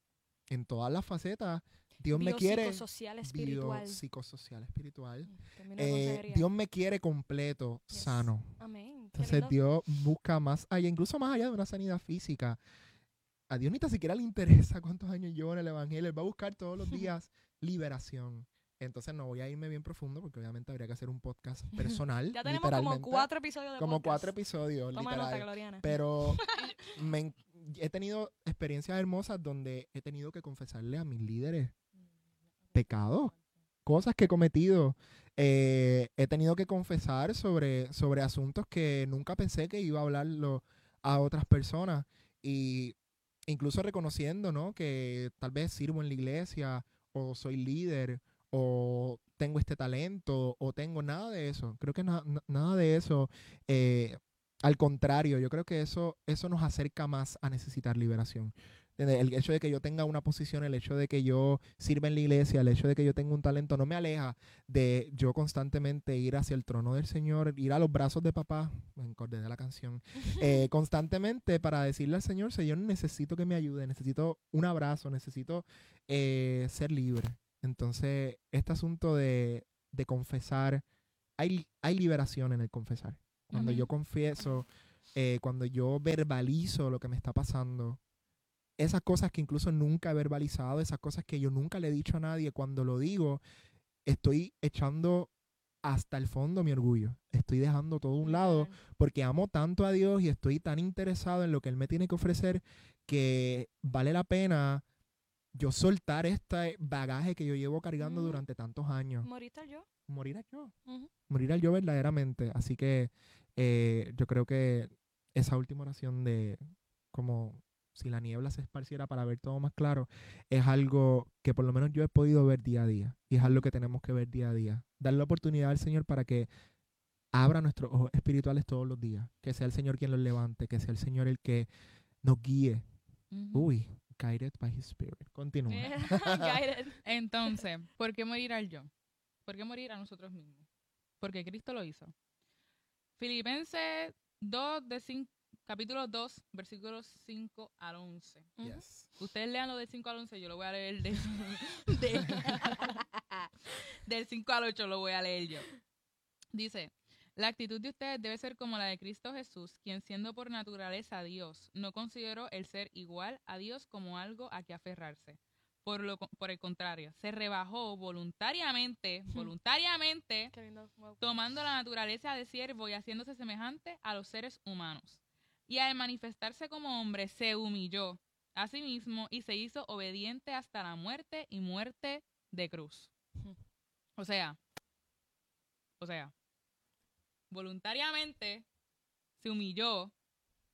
en todas las facetas, Dios me quiere. Psicosocial espiritual. psicosocial espiritual. Mm, eh, Dios me quiere completo, sano. Entonces Dios busca más allá, incluso más allá de una sanidad física a Dios ni tan siquiera le interesa cuántos años llevo en el Evangelio. Él va a buscar todos los <laughs> días liberación. Entonces no voy a irme bien profundo porque obviamente habría que hacer un podcast <laughs> personal. ya tenemos como cuatro episodios de Como cuatro episodios, literal. Pero <laughs> he tenido experiencias hermosas donde he tenido que confesarle a mis líderes pecados, cosas que he cometido. Eh, he tenido que confesar sobre, sobre asuntos que nunca pensé que iba a hablarlo a otras personas. Y incluso reconociendo, ¿no? Que tal vez sirvo en la iglesia o soy líder o tengo este talento o tengo nada de eso, creo que nada de eso. Eh, al contrario, yo creo que eso, eso nos acerca más a necesitar liberación. El hecho de que yo tenga una posición, el hecho de que yo sirva en la iglesia, el hecho de que yo tenga un talento, no me aleja de yo constantemente ir hacia el trono del Señor, ir a los brazos de papá, me encordé de la canción, <laughs> eh, constantemente para decirle al Señor, Señor, necesito que me ayude, necesito un abrazo, necesito eh, ser libre. Entonces, este asunto de, de confesar, hay, hay liberación en el confesar. Cuando yo confieso, eh, cuando yo verbalizo lo que me está pasando, esas cosas que incluso nunca he verbalizado, esas cosas que yo nunca le he dicho a nadie, cuando lo digo, estoy echando hasta el fondo mi orgullo. Estoy dejando todo un lado porque amo tanto a Dios y estoy tan interesado en lo que Él me tiene que ofrecer que vale la pena yo soltar este bagaje que yo llevo cargando durante tantos años. Morir al yo. Morir al yo. Morir al yo verdaderamente. Así que eh, yo creo que esa última oración de como si la niebla se esparciera para ver todo más claro, es algo que por lo menos yo he podido ver día a día. Y es algo que tenemos que ver día a día. Darle la oportunidad al Señor para que abra nuestros ojos espirituales todos los días. Que sea el Señor quien los levante, que sea el Señor el que nos guíe. Uy, guided by His Spirit. Continúa. <laughs> <laughs> Entonces, ¿por qué morir al yo? ¿Por qué morir a nosotros mismos? Porque Cristo lo hizo. Filipenses 2 de 5 capítulo 2, versículos 5 al 11. Ustedes lean lo de 5 al 11, yo lo voy a leer de, <laughs> <laughs> del 5 al 8, lo voy a leer yo. Dice, la actitud de ustedes debe ser como la de Cristo Jesús, quien siendo por naturaleza Dios, no consideró el ser igual a Dios como algo a que aferrarse. Por, lo, por el contrario, se rebajó voluntariamente, <laughs> voluntariamente, tomando la naturaleza de siervo y haciéndose semejante a los seres humanos y al manifestarse como hombre se humilló a sí mismo y se hizo obediente hasta la muerte y muerte de cruz. O sea, o sea, voluntariamente se humilló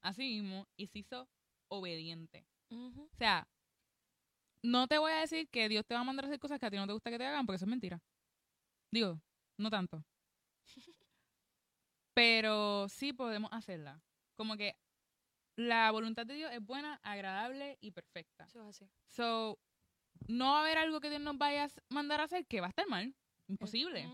a sí mismo y se hizo obediente. O sea, no te voy a decir que Dios te va a mandar a hacer cosas que a ti no te gusta que te hagan, porque eso es mentira. Digo, no tanto. <laughs> Pero sí podemos hacerla. Como que la voluntad de Dios es buena, agradable y perfecta. Eso es así. So, no va a haber algo que Dios nos vaya a mandar a hacer que va a estar mal. Imposible.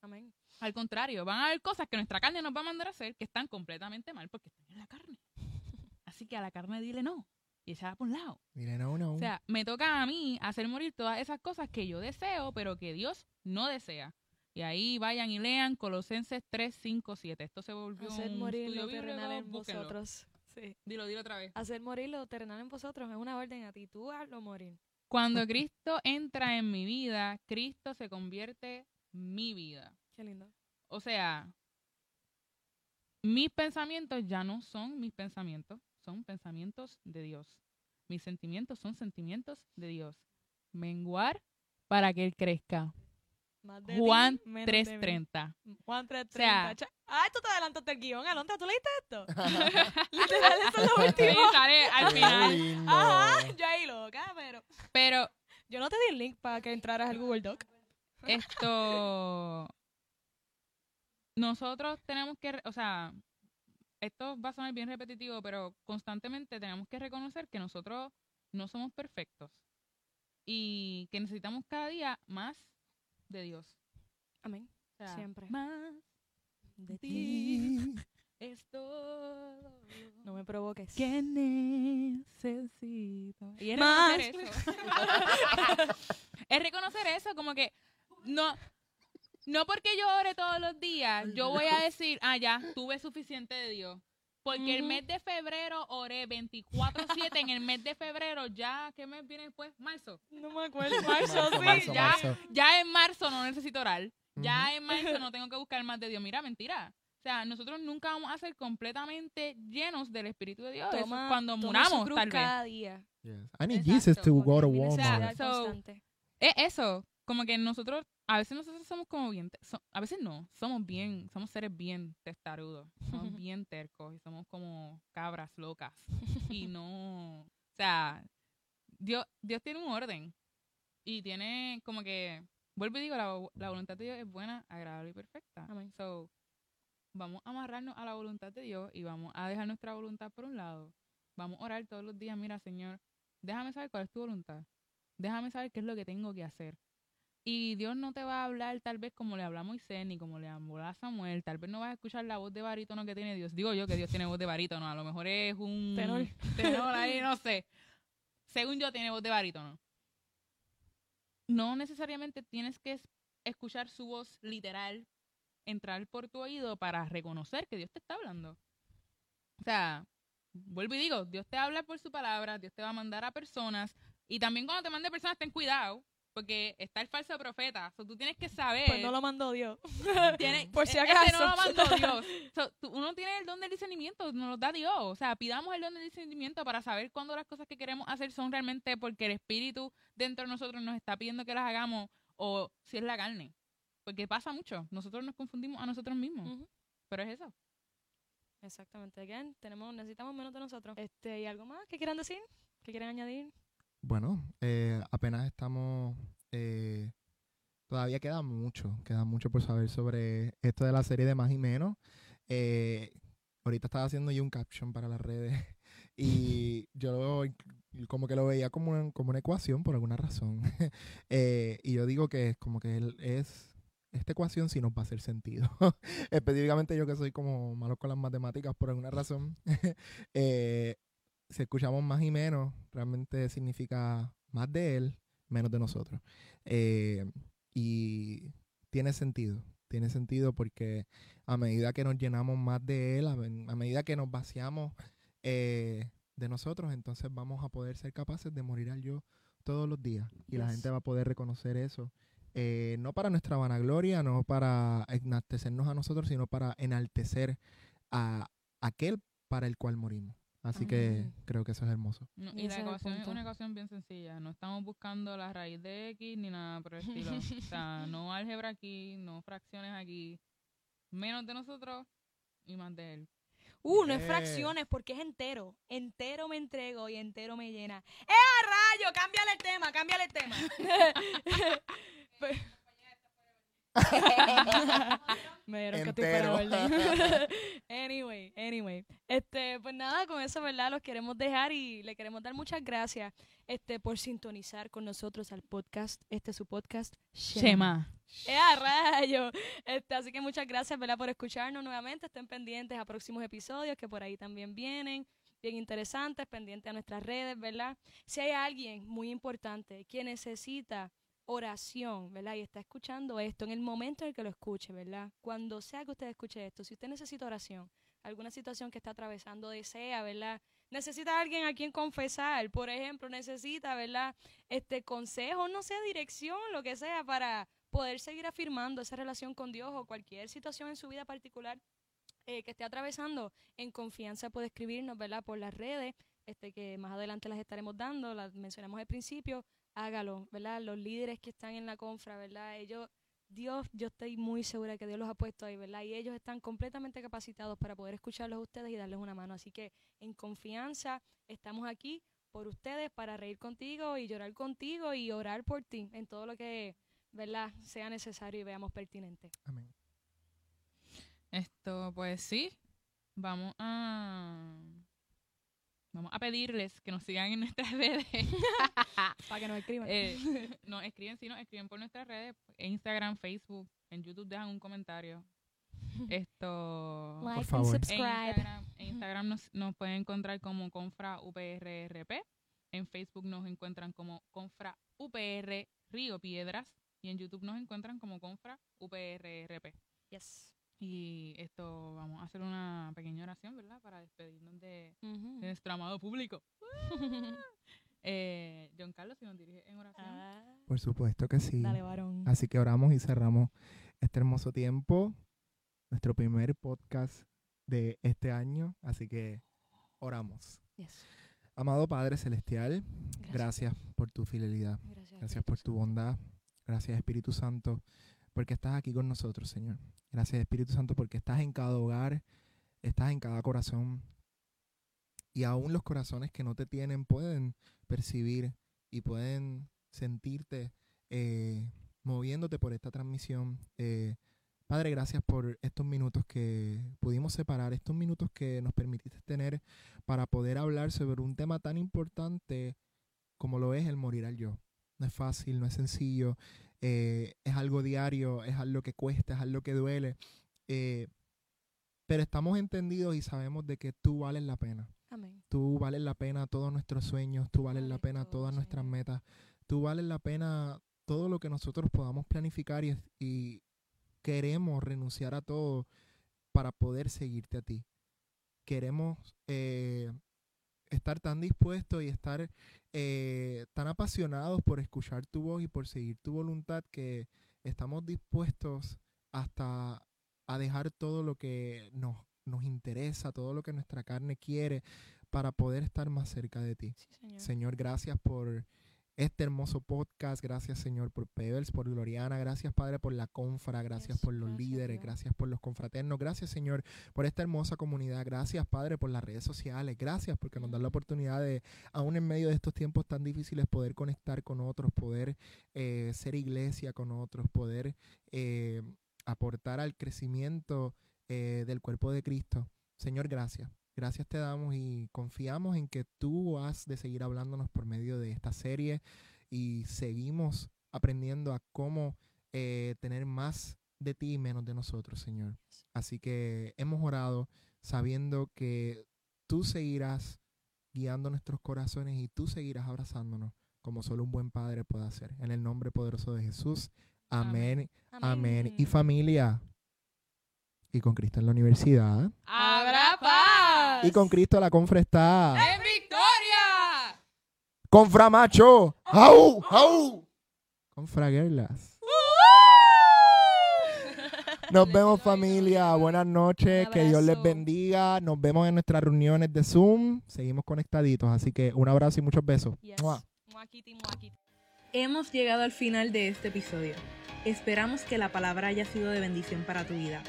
Amén. Al contrario, van a haber cosas que nuestra carne nos va a mandar a hacer que están completamente mal porque están en la carne. <laughs> Así que a la carne dile no y echala por un lado. Dile no, no. O sea, me toca a mí hacer morir todas esas cosas que yo deseo, pero que Dios no desea. Y ahí vayan y lean Colosenses 3, 5, 7. Esto se volvió hacer un morir lo terrenal en vosotros. Sí. Dilo, dilo otra vez. Hacer morir lo terrenal en vosotros es una orden a ti. Tú hazlo morir. Cuando <laughs> Cristo entra en mi vida, Cristo se convierte mi vida. Qué lindo. O sea, mis pensamientos ya no son mis pensamientos, son pensamientos de Dios. Mis sentimientos son sentimientos de Dios. Menguar para que Él crezca. Juan 3.30. Juan 3.30. O sea, Ay, tú te adelantaste el guion, Alonta, ¿tú leíste esto? <laughs> Literal, eso es lo último. Sí, sale al final. Ajá, yo ahí loca, pero... Pero... Yo no te di el link para que entraras al Google Doc. Esto... Nosotros tenemos que, o sea, esto va a sonar bien repetitivo, pero constantemente tenemos que reconocer que nosotros no somos perfectos y que necesitamos cada día más de Dios. Amén. Siempre. Más de ti es todo. No me provoques. Que necesito. Y es más. reconocer eso. <laughs> es reconocer eso, como que no, no porque yo ore todos los días, yo voy a decir, ah, ya, tuve suficiente de Dios. Porque el mes de febrero oré 24-7. en el mes de febrero, ya, ¿qué mes viene después? Marzo. No me acuerdo. Marzo, sí. ya, ya en marzo no necesito orar. Ya en marzo no tengo que buscar más de Dios. Mira, mentira. O sea, nosotros nunca vamos a ser completamente llenos del Espíritu de Dios. cuando muramos, tal vez. cada día. I need Jesus to go to Walmart. es eso. Como que nosotros a veces nosotros somos como bien, a veces no, somos bien, somos seres bien testarudos, somos <laughs> bien tercos y somos como cabras locas y no, o sea, Dios, Dios tiene un orden y tiene como que, vuelvo y digo, la, voluntad de Dios es buena, agradable y perfecta. So, vamos a amarrarnos a la voluntad de Dios y vamos a dejar nuestra voluntad por un lado. Vamos a orar todos los días, mira, Señor, déjame saber cuál es tu voluntad. Déjame saber qué es lo que tengo que hacer. Y Dios no te va a hablar tal vez como le habla a Moisés ni como le habló a Samuel. Tal vez no vas a escuchar la voz de barítono que tiene Dios. Digo yo que Dios tiene voz de barítono. A lo mejor es un tenor. tenor ahí, <laughs> no sé. Según yo, tiene voz de barítono. No necesariamente tienes que escuchar su voz literal, entrar por tu oído para reconocer que Dios te está hablando. O sea, vuelvo y digo, Dios te habla por su palabra, Dios te va a mandar a personas. Y también cuando te mande personas, ten cuidado, porque está el falso profeta. So, tú tienes que saber. Pues no lo mandó Dios. <laughs> <laughs> por si acaso. no lo mandó <laughs> Dios. uno tiene el don del discernimiento, nos lo da Dios. O sea, pidamos el don del discernimiento para saber cuándo las cosas que queremos hacer son realmente porque el Espíritu dentro de nosotros nos está pidiendo que las hagamos o si es la carne. Porque pasa mucho. Nosotros nos confundimos a nosotros mismos. Pero es eso. Exactamente. Again, tenemos, necesitamos menos de nosotros. Este, ¿Y algo más que quieran decir? ¿Que quieren añadir? Bueno, eh, apenas estamos, eh, todavía queda mucho, queda mucho por saber sobre esto de la serie de más y menos. Eh, ahorita estaba haciendo yo un caption para las redes <laughs> y yo como que lo veía como una, como una ecuación por alguna razón. <laughs> y yo digo que es como que es esta ecuación sí nos va a hacer sentido. <laughs> Específicamente yo que soy como malo con las matemáticas por alguna razón. Si escuchamos más y menos, realmente significa más de Él, menos de nosotros. Eh, y tiene sentido, tiene sentido porque a medida que nos llenamos más de Él, a, medida que nos vaciamos eh, de nosotros, entonces vamos a poder ser capaces de morir al yo todos los días. Y la gente va a poder reconocer eso. Eh, no para nuestra vanagloria, no para enaltecernos a nosotros, sino para enaltecer a aquel para el cual morimos. Así que creo que eso es hermoso. y la ecuación es, una ecuación bien sencilla. No estamos buscando la raíz de X ni nada por el estilo. <laughs> o sea, no álgebra aquí, no fracciones aquí. Menos de nosotros y más de él. Uh, no es fracciones porque es entero. Entero me entrego y entero me llena. ¡Eh, a rayo! Cámbiale el tema, cámbiale el tema. <laughs> <laughs> <laughs> Me dieron que estoy para <laughs> anyway, anyway. Este, pues nada, con eso, ¿verdad? Los queremos dejar y le queremos dar muchas gracias este, por sintonizar con nosotros al podcast. Este es su podcast, Shema. ¡Eh, rayo! Este, así que muchas gracias, ¿verdad? Por escucharnos nuevamente. Estén pendientes a próximos episodios que por ahí también vienen bien interesantes, pendientes a nuestras redes, ¿verdad? Si hay alguien muy importante que necesita oración, ¿verdad? Y está escuchando esto en el momento en el que lo escuche, ¿verdad? Cuando sea que usted escuche esto, si usted necesita oración, alguna situación que está atravesando, desea, ¿verdad? Necesita alguien a quien confesar, por ejemplo, necesita, ¿verdad? Este consejo, no sé, dirección, lo que sea, para poder seguir afirmando esa relación con Dios o cualquier situación en su vida particular eh, que esté atravesando, en confianza puede escribirnos, ¿verdad? Por las redes, este que más adelante las estaremos dando, las mencionamos al principio, hágalo, ¿verdad? Los líderes que están en la confra, ¿verdad? Ellos, Dios, yo estoy muy segura que Dios los ha puesto ahí, ¿verdad? Y ellos están completamente capacitados para poder escucharlos a ustedes y darles una mano. Así que en confianza estamos aquí por ustedes para reír contigo y llorar contigo y orar por ti en todo lo que, ¿verdad? Sea necesario y veamos pertinente. Amén. Esto, pues sí, vamos a Vamos a pedirles que nos sigan en nuestras <laughs> redes. <laughs> Para que nos escriban. Eh, nos escriben, sí, nos escriben por nuestras redes. Instagram, Facebook, en YouTube dejan un comentario. <laughs> Esto. Like and subscribe. En Instagram, nos, pueden encontrar como Confra UPRRP. En Facebook nos encuentran como Confra UPR Río Piedras. Y en YouTube nos encuentran como Confra UPRRP. Yes. Y esto, vamos a hacer una pequeña oración, ¿verdad? Para despedirnos de, nuestro amado público. <laughs> eh, John Carlos, si nos dirige en oración. Ah. Por supuesto que sí. Dale, varón. Así que oramos y cerramos este hermoso tiempo, nuestro primer podcast de este año. Así que oramos. Amado Padre Celestial, gracias, por tu fidelidad. gracias por tu bondad. Gracias Espíritu Santo porque estás aquí con nosotros, Señor. Gracias, Espíritu Santo, porque estás en cada hogar, estás en cada corazón. Y aún los corazones que no te tienen pueden percibir y pueden sentirte eh, moviéndote por esta transmisión eh, Padre, gracias por estos minutos que pudimos separar, estos minutos que nos permitiste tener para poder hablar sobre un tema tan importante como lo es el morir al yo. No es fácil, no es sencillo, eh, es algo diario, es algo que cuesta, es algo que duele. Eh, pero estamos entendidos y sabemos de que tú vales la pena. Amén. Tú vales la pena todos nuestros sueños, tú vales la pena todas nuestras metas, tú vales la pena todo lo que nosotros podamos planificar y, queremos renunciar a todo para poder seguirte a ti. Queremos eh, estar tan dispuestos y estar eh, tan apasionados por escuchar tu voz y por seguir tu voluntad que estamos dispuestos hasta a dejar todo lo que nos, nos interesa, todo lo que nuestra carne quiere para poder estar más cerca de ti. señor, gracias por este hermoso podcast. Gracias, Señor, por Pebbles, por Gloriana. Gracias, Padre, por la confra. Gracias por los líderes. Gracias por los confraternos. Gracias, Señor, por esta hermosa comunidad. Gracias, Padre, por las redes sociales. Gracias porque nos dan la oportunidad de, aún en medio de estos tiempos tan difíciles, poder conectar con otros, poder eh, ser iglesia con otros, poder eh, aportar al crecimiento eh, del cuerpo de Cristo. Señor, gracias. Gracias te damos y confiamos en que tú has de seguir hablándonos por medio de esta serie y seguimos aprendiendo a cómo eh, tener más de ti y menos de nosotros, Señor. Así que hemos orado sabiendo que tú seguirás guiando nuestros corazones y tú seguirás abrazándonos como solo un buen padre puede hacer. En el nombre poderoso de Jesús. Amén. Amén. Y familia. Y con Cristo en la universidad. ¡Habrá paz! Y con Cristo la confra está. ¡En victoria! ¡Confra macho! ¡Au! ¡Au! Confra guerlas. Nos vemos familia, buenas noches, que Dios les bendiga, nos vemos en nuestras reuniones de Zoom, seguimos conectaditos, así que un abrazo y muchos besos. Hemos llegado al final de este episodio. Esperamos que la palabra haya sido de bendición para tu vida.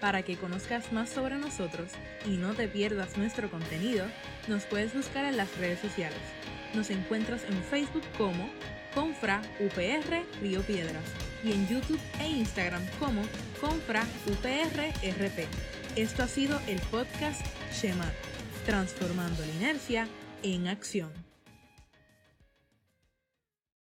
Para que conozcas más sobre nosotros y no te pierdas nuestro contenido, nos puedes buscar en las redes sociales. Nos encuentras en Facebook como Confra UPR Río Piedras y en YouTube e Instagram como Confra UPR RP. Esto ha sido el podcast Shema, transformando la inercia en acción.